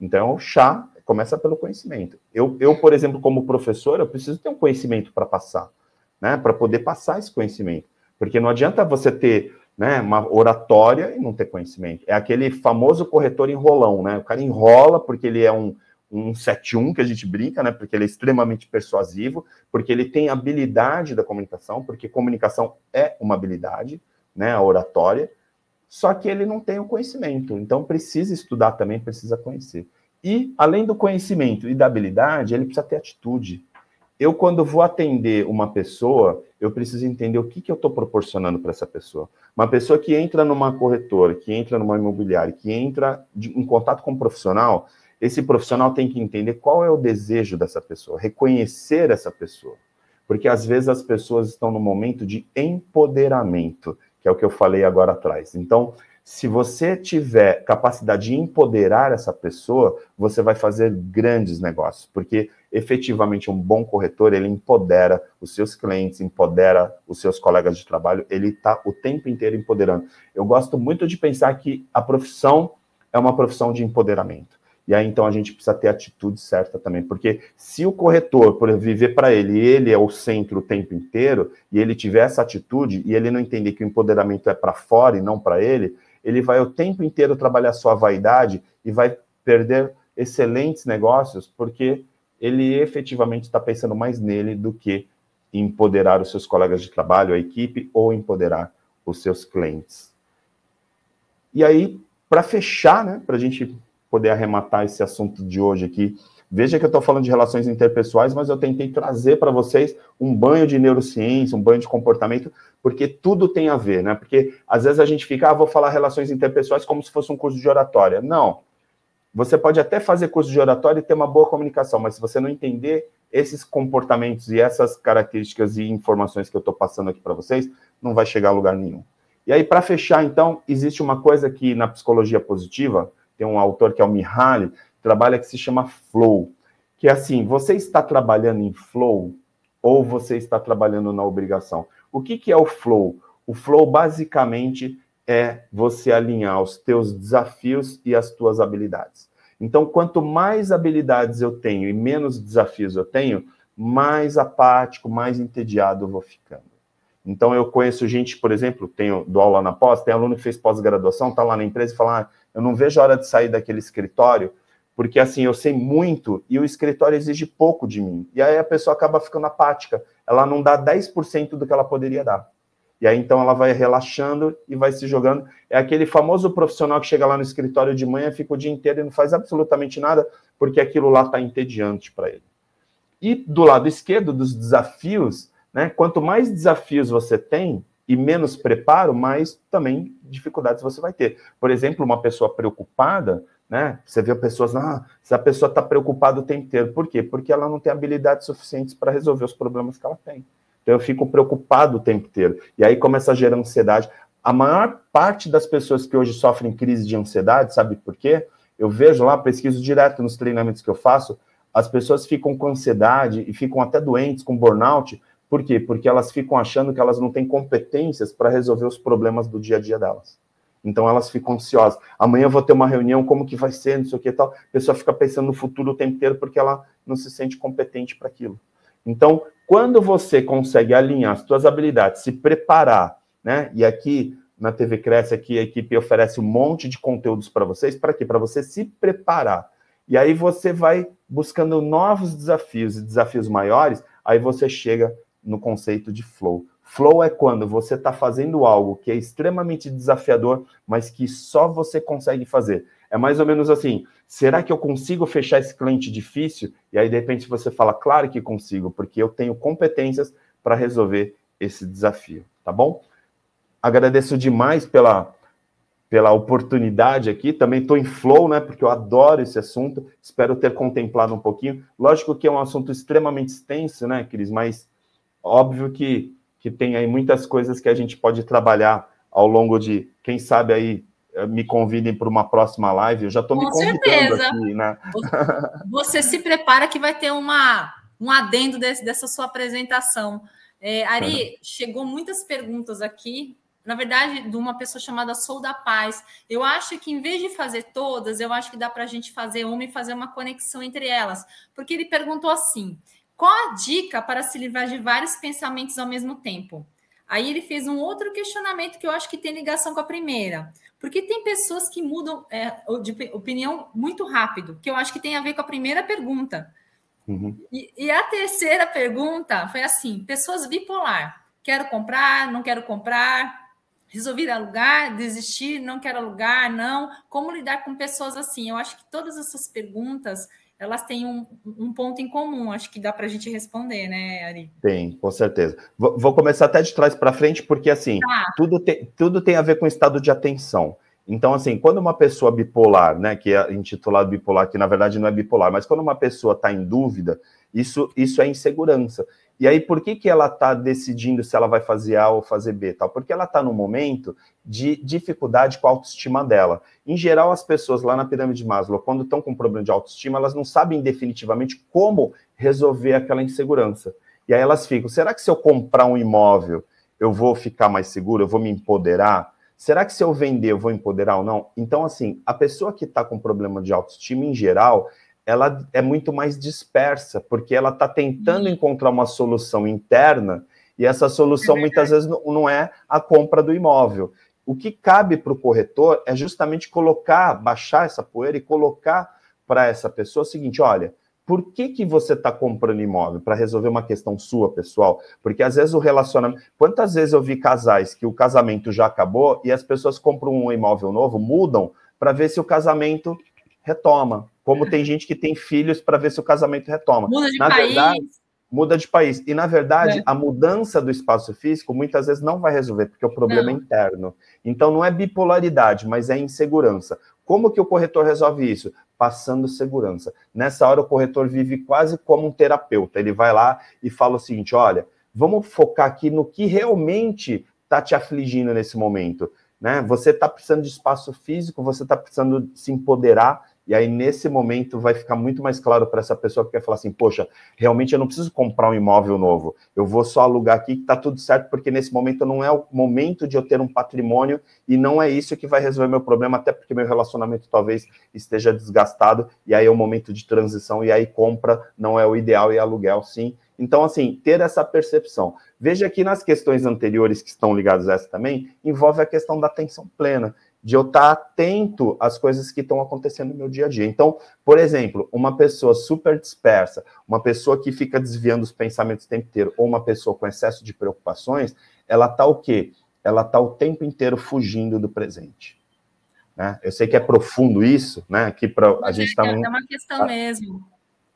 Então, o chá começa pelo conhecimento. Eu, eu, por exemplo, como professor, eu preciso ter um conhecimento para passar, né? Para poder passar esse conhecimento. Porque não adianta você ter né, uma oratória e não ter conhecimento. É aquele famoso corretor enrolão, né? O cara enrola porque ele é um, um 7-1 que a gente brinca, né? Porque ele é extremamente persuasivo, porque ele tem habilidade da comunicação, porque comunicação é uma habilidade, né? A oratória só que ele não tem o conhecimento. Então precisa estudar também, precisa conhecer. E além do conhecimento e da habilidade, ele precisa ter atitude. Eu, quando vou atender uma pessoa, eu preciso entender o que, que eu estou proporcionando para essa pessoa. Uma pessoa que entra numa corretora, que entra numa imobiliária, que entra de, em contato com um profissional, esse profissional tem que entender qual é o desejo dessa pessoa, reconhecer essa pessoa. Porque às vezes as pessoas estão no momento de empoderamento, que é o que eu falei agora atrás. Então, se você tiver capacidade de empoderar essa pessoa, você vai fazer grandes negócios, porque efetivamente um bom corretor, ele empodera os seus clientes, empodera os seus colegas de trabalho, ele está o tempo inteiro empoderando. Eu gosto muito de pensar que a profissão é uma profissão de empoderamento. E aí, então, a gente precisa ter a atitude certa também, porque se o corretor, por viver para ele, ele é o centro o tempo inteiro, e ele tiver essa atitude, e ele não entender que o empoderamento é para fora e não para ele, ele vai o tempo inteiro trabalhar sua vaidade e vai perder excelentes negócios, porque ele efetivamente está pensando mais nele do que em empoderar os seus colegas de trabalho, a equipe, ou empoderar os seus clientes. E aí, para fechar, né, para a gente poder arrematar esse assunto de hoje aqui, veja que eu estou falando de relações interpessoais, mas eu tentei trazer para vocês um banho de neurociência, um banho de comportamento, porque tudo tem a ver, né? Porque às vezes a gente fica, ah, vou falar relações interpessoais como se fosse um curso de oratória. Não. Você pode até fazer curso de oratória e ter uma boa comunicação, mas se você não entender esses comportamentos e essas características e informações que eu estou passando aqui para vocês, não vai chegar a lugar nenhum. E aí, para fechar, então, existe uma coisa que na psicologia positiva, tem um autor que é o Mihaly, trabalha que se chama flow, que é assim, você está trabalhando em flow ou você está trabalhando na obrigação? O que, que é o flow? O flow basicamente é você alinhar os teus desafios e as tuas habilidades. Então, quanto mais habilidades eu tenho e menos desafios eu tenho, mais apático, mais entediado eu vou ficando. Então, eu conheço gente, por exemplo, tenho do aula na pós, tem aluno que fez pós-graduação, está lá na empresa e fala: ah, eu não vejo a hora de sair daquele escritório, porque assim, eu sei muito e o escritório exige pouco de mim. E aí a pessoa acaba ficando apática ela não dá 10% do que ela poderia dar. E aí então ela vai relaxando e vai se jogando. É aquele famoso profissional que chega lá no escritório de manhã, fica o dia inteiro e não faz absolutamente nada, porque aquilo lá está entediante para ele. E do lado esquerdo, dos desafios, né? Quanto mais desafios você tem e menos preparo, mais também dificuldades você vai ter. Por exemplo, uma pessoa preocupada, né? Você vê pessoas, ah, se a pessoa está preocupada o tempo inteiro. Por quê? Porque ela não tem habilidades suficientes para resolver os problemas que ela tem. Então eu fico preocupado o tempo inteiro. E aí começa a gerar ansiedade. A maior parte das pessoas que hoje sofrem crise de ansiedade, sabe por quê? Eu vejo lá, pesquiso direto nos treinamentos que eu faço, as pessoas ficam com ansiedade e ficam até doentes, com burnout. Por quê? Porque elas ficam achando que elas não têm competências para resolver os problemas do dia a dia delas. Então elas ficam ansiosas. Amanhã eu vou ter uma reunião, como que vai ser, não sei o que e tal. A pessoa fica pensando no futuro o tempo inteiro porque ela não se sente competente para aquilo. Então, quando você consegue alinhar as suas habilidades, se preparar, né? E aqui na TV Cresce, aqui a equipe oferece um monte de conteúdos para vocês, para quê? Para você se preparar. E aí você vai buscando novos desafios e desafios maiores, aí você chega no conceito de flow. Flow é quando você está fazendo algo que é extremamente desafiador, mas que só você consegue fazer. É mais ou menos assim: será que eu consigo fechar esse cliente difícil? E aí, de repente, você fala, claro que consigo, porque eu tenho competências para resolver esse desafio, tá bom? Agradeço demais pela, pela oportunidade aqui. Também estou em flow, né? Porque eu adoro esse assunto. Espero ter contemplado um pouquinho. Lógico que é um assunto extremamente extenso, né, Cris? Mas óbvio que que tem aí muitas coisas que a gente pode trabalhar ao longo de, quem sabe aí, eh, me convidem para uma próxima live. Eu já estou me convidando certeza. aqui, né? Você se prepara que vai ter uma, um adendo desse, dessa sua apresentação. É, Ari, chegou muitas perguntas aqui. Na verdade, de uma pessoa chamada Sou da Paz. Eu acho que em vez de fazer todas, eu acho que dá para a gente fazer uma e fazer uma conexão entre elas. Porque ele perguntou assim: qual a dica para se livrar de vários pensamentos ao mesmo tempo? Aí ele fez um outro questionamento que eu acho que tem ligação com a primeira. Porque tem pessoas que mudam é, de opinião muito rápido, que eu acho que tem a ver com a primeira pergunta. Uhum. E, e, a terceira pergunta foi assim: pessoas bipolar. Quero comprar, não quero comprar, resolvi alugar, desistir, não quero alugar, não. Como lidar com pessoas assim? Eu acho que todas essas perguntas elas têm um, um ponto em comum, acho que dá para a gente responder, né, Ari? Tem, com certeza. Vou, vou começar até de trás para frente, porque assim, tá. tudo, tem, tudo tem a ver com estado de atenção. Então, assim, quando uma pessoa bipolar, né, que é intitulado bipolar, que na verdade não é bipolar, mas quando uma pessoa está em dúvida, Isso, isso é insegurança. E aí, por que, que ela está decidindo se ela vai fazer A ou fazer B? Tal? Porque ela está num momento de dificuldade com a autoestima dela. Em geral, as pessoas lá na pirâmide de Maslow, quando estão com problema de autoestima, elas não sabem definitivamente como resolver aquela insegurança. E aí elas ficam: será que se eu comprar um imóvel, eu vou ficar mais seguro, eu vou me empoderar? Será que se eu vender, eu vou empoderar ou não? Então, assim, a pessoa que está com problema de autoestima, em geral, ela é muito mais dispersa, porque ela está tentando encontrar uma solução interna e essa solução é muitas vezes não é a compra do imóvel. O que cabe para o corretor é justamente colocar, baixar essa poeira e colocar para essa pessoa o seguinte: olha, por que, que você está comprando imóvel? Para resolver uma questão sua, pessoal? Porque às vezes o relacionamento. Quantas vezes eu vi casais que o casamento já acabou e as pessoas compram um imóvel novo, mudam, para ver se o casamento retoma. Como tem gente que tem filhos para ver se o casamento retoma. Muda de na país. Verdade, muda de país. E, na verdade, é. a mudança do espaço físico muitas vezes não vai resolver, porque o problema é não. é interno. Então, não é bipolaridade, mas é insegurança. Como que o corretor resolve isso? Passando segurança. Nessa hora, o corretor vive quase como um terapeuta. Ele vai lá e fala o seguinte: olha, vamos focar aqui no que realmente está te afligindo nesse momento. Né? Você está precisando de espaço físico, você está precisando se empoderar e aí, nesse momento, vai ficar muito mais claro para essa pessoa que quer falar assim: poxa, realmente eu não preciso comprar um imóvel novo, eu vou só alugar aqui que está tudo certo, porque nesse momento não é o momento de eu ter um patrimônio e não é isso que vai resolver meu problema, até porque meu relacionamento talvez esteja desgastado, e aí é o momento de transição, e aí compra não é o ideal e aluguel sim. Então, assim, ter essa percepção. Veja que nas questões anteriores que estão ligadas a essa também, envolve a questão da atenção plena de eu estar atento às coisas que estão acontecendo no meu dia a dia. Então, por exemplo, uma pessoa super dispersa, uma pessoa que fica desviando os pensamentos o tempo inteiro, ou uma pessoa com excesso de preocupações, ela está o quê? Ela está o tempo inteiro fugindo do presente. Né? Eu sei que é profundo isso, né? Que para a gente está. É, é uma questão mesmo.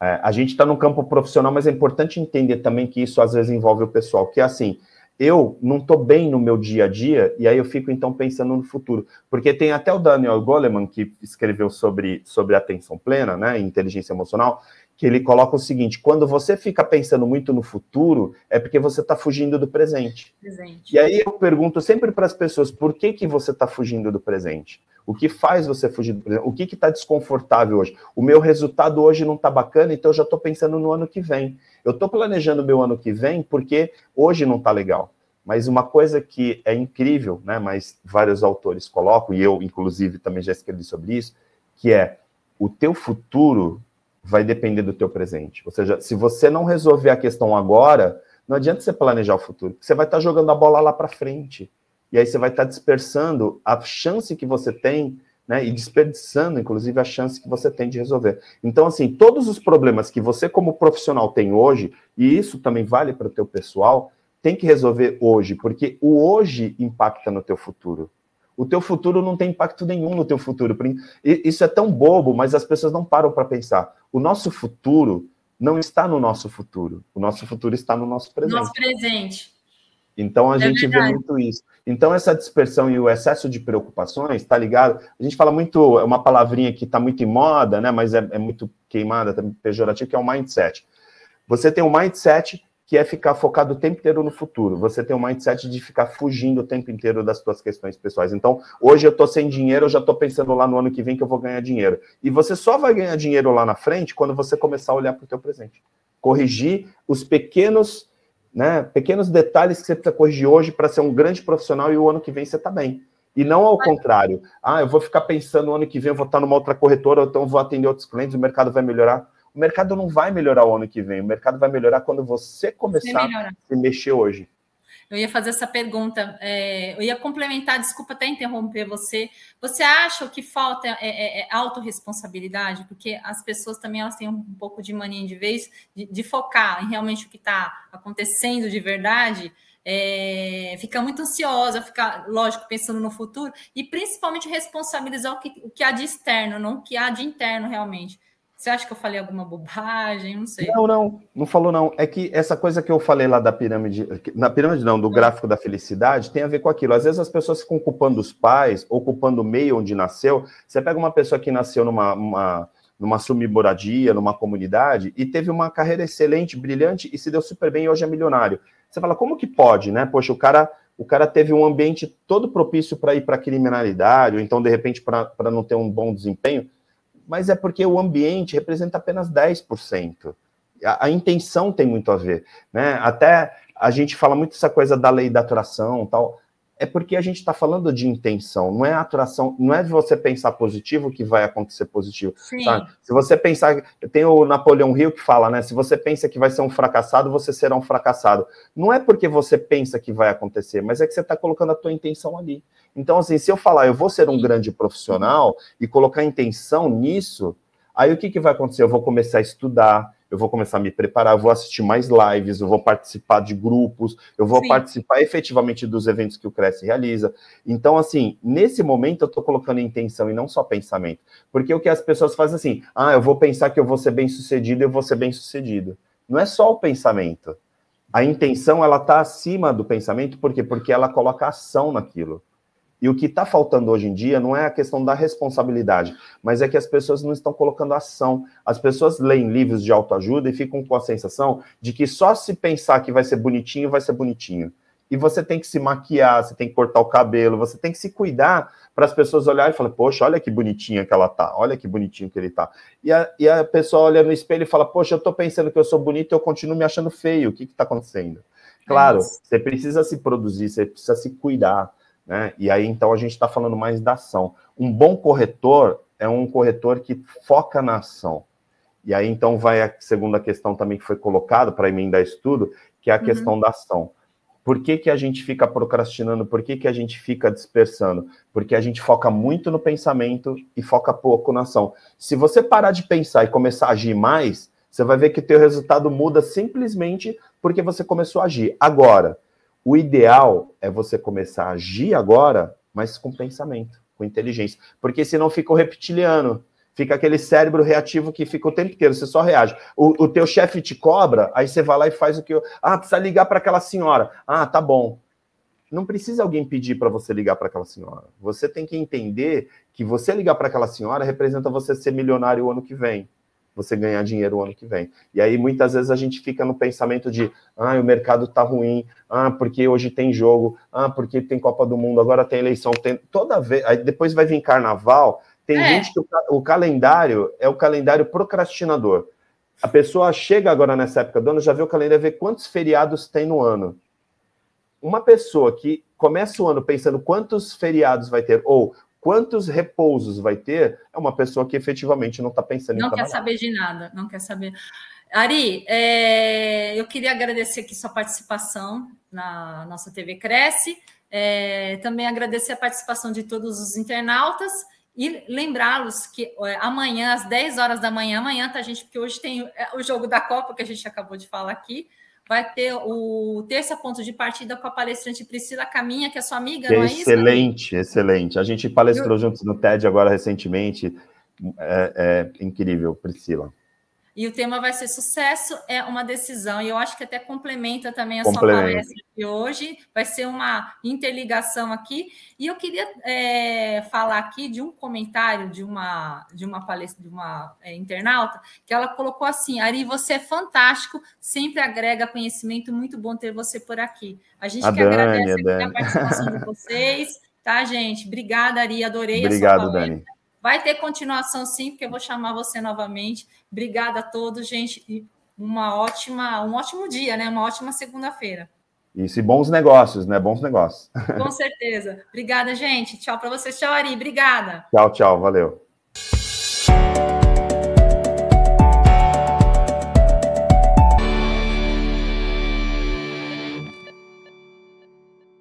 É, a gente está no campo profissional, mas é importante entender também que isso às vezes envolve o pessoal, que é assim eu não estou bem no meu dia a dia, e aí eu fico então pensando no futuro. Porque tem até o Daniel Goleman, que escreveu sobre, sobre atenção plena, né, inteligência emocional, que ele coloca o seguinte: quando você fica pensando muito no futuro, é porque você está fugindo do presente. presente. E aí eu pergunto sempre para as pessoas: por que, que você está fugindo do presente? O que faz você fugir do presente? O que está desconfortável hoje? O meu resultado hoje não está bacana, então eu já estou pensando no ano que vem. Eu estou planejando meu ano que vem porque hoje não está legal. Mas uma coisa que é incrível, né? Mas vários autores colocam, e eu, inclusive, também já escrevi sobre isso, que é o teu futuro vai depender do teu presente. Ou seja, se você não resolver a questão agora, não adianta você planejar o futuro. Você vai estar jogando a bola lá para frente. E aí você vai estar dispersando a chance que você tem, né? E desperdiçando, inclusive, a chance que você tem de resolver. Então, assim, todos os problemas que você, como profissional, tem hoje, e isso também vale para o teu pessoal, tem que resolver hoje, porque o hoje impacta no teu futuro. O teu futuro não tem impacto nenhum no teu futuro. Isso é tão bobo, mas as pessoas não param para pensar. O nosso futuro não está no nosso futuro. O nosso futuro está no nosso presente. Nosso presente. Então a é gente verdade. vê muito isso. Então essa dispersão e o excesso de preocupações, está ligado? A gente fala muito, é uma palavrinha que está muito em moda, né? Mas é, é muito queimada, pejorativo, que é o mindset. Você tem um mindset que é ficar focado o tempo inteiro no futuro. Você tem um mindset de ficar fugindo o tempo inteiro das suas questões pessoais. Então, hoje eu estou sem dinheiro, eu já estou pensando lá no ano que vem que eu vou ganhar dinheiro. E você só vai ganhar dinheiro lá na frente quando você começar a olhar para o teu presente. Corrigir os pequenos, né, pequenos detalhes que você precisa corrigir hoje para ser um grande profissional e o ano que vem você está bem. E não ao contrário. Ah, eu vou ficar pensando no ano que vem, eu vou estar numa outra corretora, ou então vou atender outros clientes, o mercado vai melhorar o mercado não vai melhorar o ano que vem, o mercado vai melhorar quando você começar a se mexer hoje. Eu ia fazer essa pergunta, é, eu ia complementar, desculpa até interromper você. Você acha que falta é, é, é autorresponsabilidade? Porque as pessoas também elas têm um pouco de mania de vez de, de focar em realmente o que está acontecendo de verdade. É, fica muito ansiosa, fica, lógico, pensando no futuro, e principalmente responsabilizar o que, o que há de externo, não o que há de interno realmente. Você acha que eu falei alguma bobagem? Não sei. Não, não, não falou não. É que essa coisa que eu falei lá da pirâmide, na pirâmide não, do gráfico da felicidade, tem a ver com aquilo. Às vezes as pessoas ficam culpando os pais ou culpando o meio onde nasceu. Você pega uma pessoa que nasceu numa uma, numa submoradia, numa comunidade, e teve uma carreira excelente, brilhante, e se deu super bem e hoje é milionário. Você fala, como que pode, né? Poxa, o cara, o cara teve um ambiente todo propício para ir para a criminalidade, ou então, de repente, para não ter um bom desempenho, mas é porque o ambiente representa apenas 10%. A, a intenção tem muito a ver, né? Até a gente fala muito essa coisa da lei da atração tal é porque a gente está falando de intenção, não é atração, não é de você pensar positivo que vai acontecer positivo. Se você pensar, tem o Napoleão Hill que fala, né? Se você pensa que vai ser um fracassado, você será um fracassado. Não é porque você pensa que vai acontecer, mas é que você está colocando a tua intenção ali. Então, assim, se eu falar, eu vou ser um grande profissional e colocar intenção nisso, aí o que, que vai acontecer? Eu vou começar a estudar, eu vou começar a me preparar, eu vou assistir mais lives, eu vou participar de grupos, eu vou Sim. participar efetivamente dos eventos que o Cresce realiza. Então, assim, nesse momento eu estou colocando intenção e não só pensamento. Porque o que as pessoas fazem assim, ah, eu vou pensar que eu vou ser bem sucedido, eu vou ser bem sucedido. Não é só o pensamento. A intenção, ela está acima do pensamento, por quê? Porque ela coloca ação naquilo. E o que está faltando hoje em dia não é a questão da responsabilidade, mas é que as pessoas não estão colocando ação. As pessoas leem livros de autoajuda e ficam com a sensação de que só se pensar que vai ser bonitinho, vai ser bonitinho. E você tem que se maquiar, você tem que cortar o cabelo, você tem que se cuidar para as pessoas olharem e falar, poxa, olha que bonitinha que ela tá, olha que bonitinho que ele tá. E a, e a pessoa olha no espelho e fala, poxa, eu estou pensando que eu sou bonito e eu continuo me achando feio, o que está acontecendo? Claro, é você precisa se produzir, você precisa se cuidar. Né? E aí, então, a gente está falando mais da ação. Um bom corretor é um corretor que foca na ação. E aí, então, vai a segunda questão também que foi colocada para emendar isso tudo, que é a uhum. questão da ação. Por que, que a gente fica procrastinando? Por que, que a gente fica dispersando? Porque a gente foca muito no pensamento e foca pouco na ação. Se você parar de pensar e começar a agir mais, você vai ver que o teu resultado muda simplesmente porque você começou a agir. Agora, o ideal é você começar a agir agora, mas com pensamento, com inteligência. Porque senão fica o reptiliano, fica aquele cérebro reativo que fica o tempo inteiro, você só reage. O, o teu chefe te cobra, aí você vai lá e faz o que. Eu... Ah, precisa ligar para aquela senhora. Ah, tá bom. Não precisa alguém pedir para você ligar para aquela senhora. Você tem que entender que você ligar para aquela senhora representa você ser milionário o ano que vem você ganhar dinheiro o ano que vem. E aí muitas vezes a gente fica no pensamento de, ah, o mercado tá ruim, ah, porque hoje tem jogo, ah, porque tem Copa do Mundo, agora tem eleição, tem toda vez, aí depois vai vir carnaval, tem é. gente que o, o calendário é o calendário procrastinador. A pessoa chega agora nessa época do ano, já vê o calendário, vê quantos feriados tem no ano. Uma pessoa que começa o ano pensando quantos feriados vai ter, ou quantos repousos vai ter, é uma pessoa que efetivamente não está pensando não em Não quer saber de nada, não quer saber. Ari, é, eu queria agradecer aqui sua participação na nossa TV Cresce, é, também agradecer a participação de todos os internautas e lembrá-los que é, amanhã, às 10 horas da manhã, amanhã, tá, gente? Porque hoje tem é, o jogo da Copa que a gente acabou de falar aqui vai ter o terça ponto de partida com a palestrante Priscila Caminha, que é sua amiga, não é isso? Excelente, excelente. A gente palestrou Eu... juntos no TED agora recentemente. É, é incrível, Priscila. E o tema vai ser sucesso é uma decisão. E eu acho que até complementa também a complementa. sua palestra de hoje. Vai ser uma interligação aqui. E eu queria é, falar aqui de um comentário de uma de uma palestra de uma é, internauta que ela colocou assim: Ari, você é fantástico, sempre agrega conhecimento. Muito bom ter você por aqui. A gente a que Dani, agradece a, a participação de vocês, tá, gente? Obrigada, Ari. Adorei Obrigado, a sua palestra. Dani. Vai ter continuação sim, porque eu vou chamar você novamente. Obrigada a todos, gente. E uma ótima, um ótimo dia, né? Uma ótima segunda-feira. Isso, e bons negócios, né? Bons negócios. Com certeza. Obrigada, gente. Tchau para vocês. Tchau, Ari. Obrigada. Tchau, tchau. Valeu.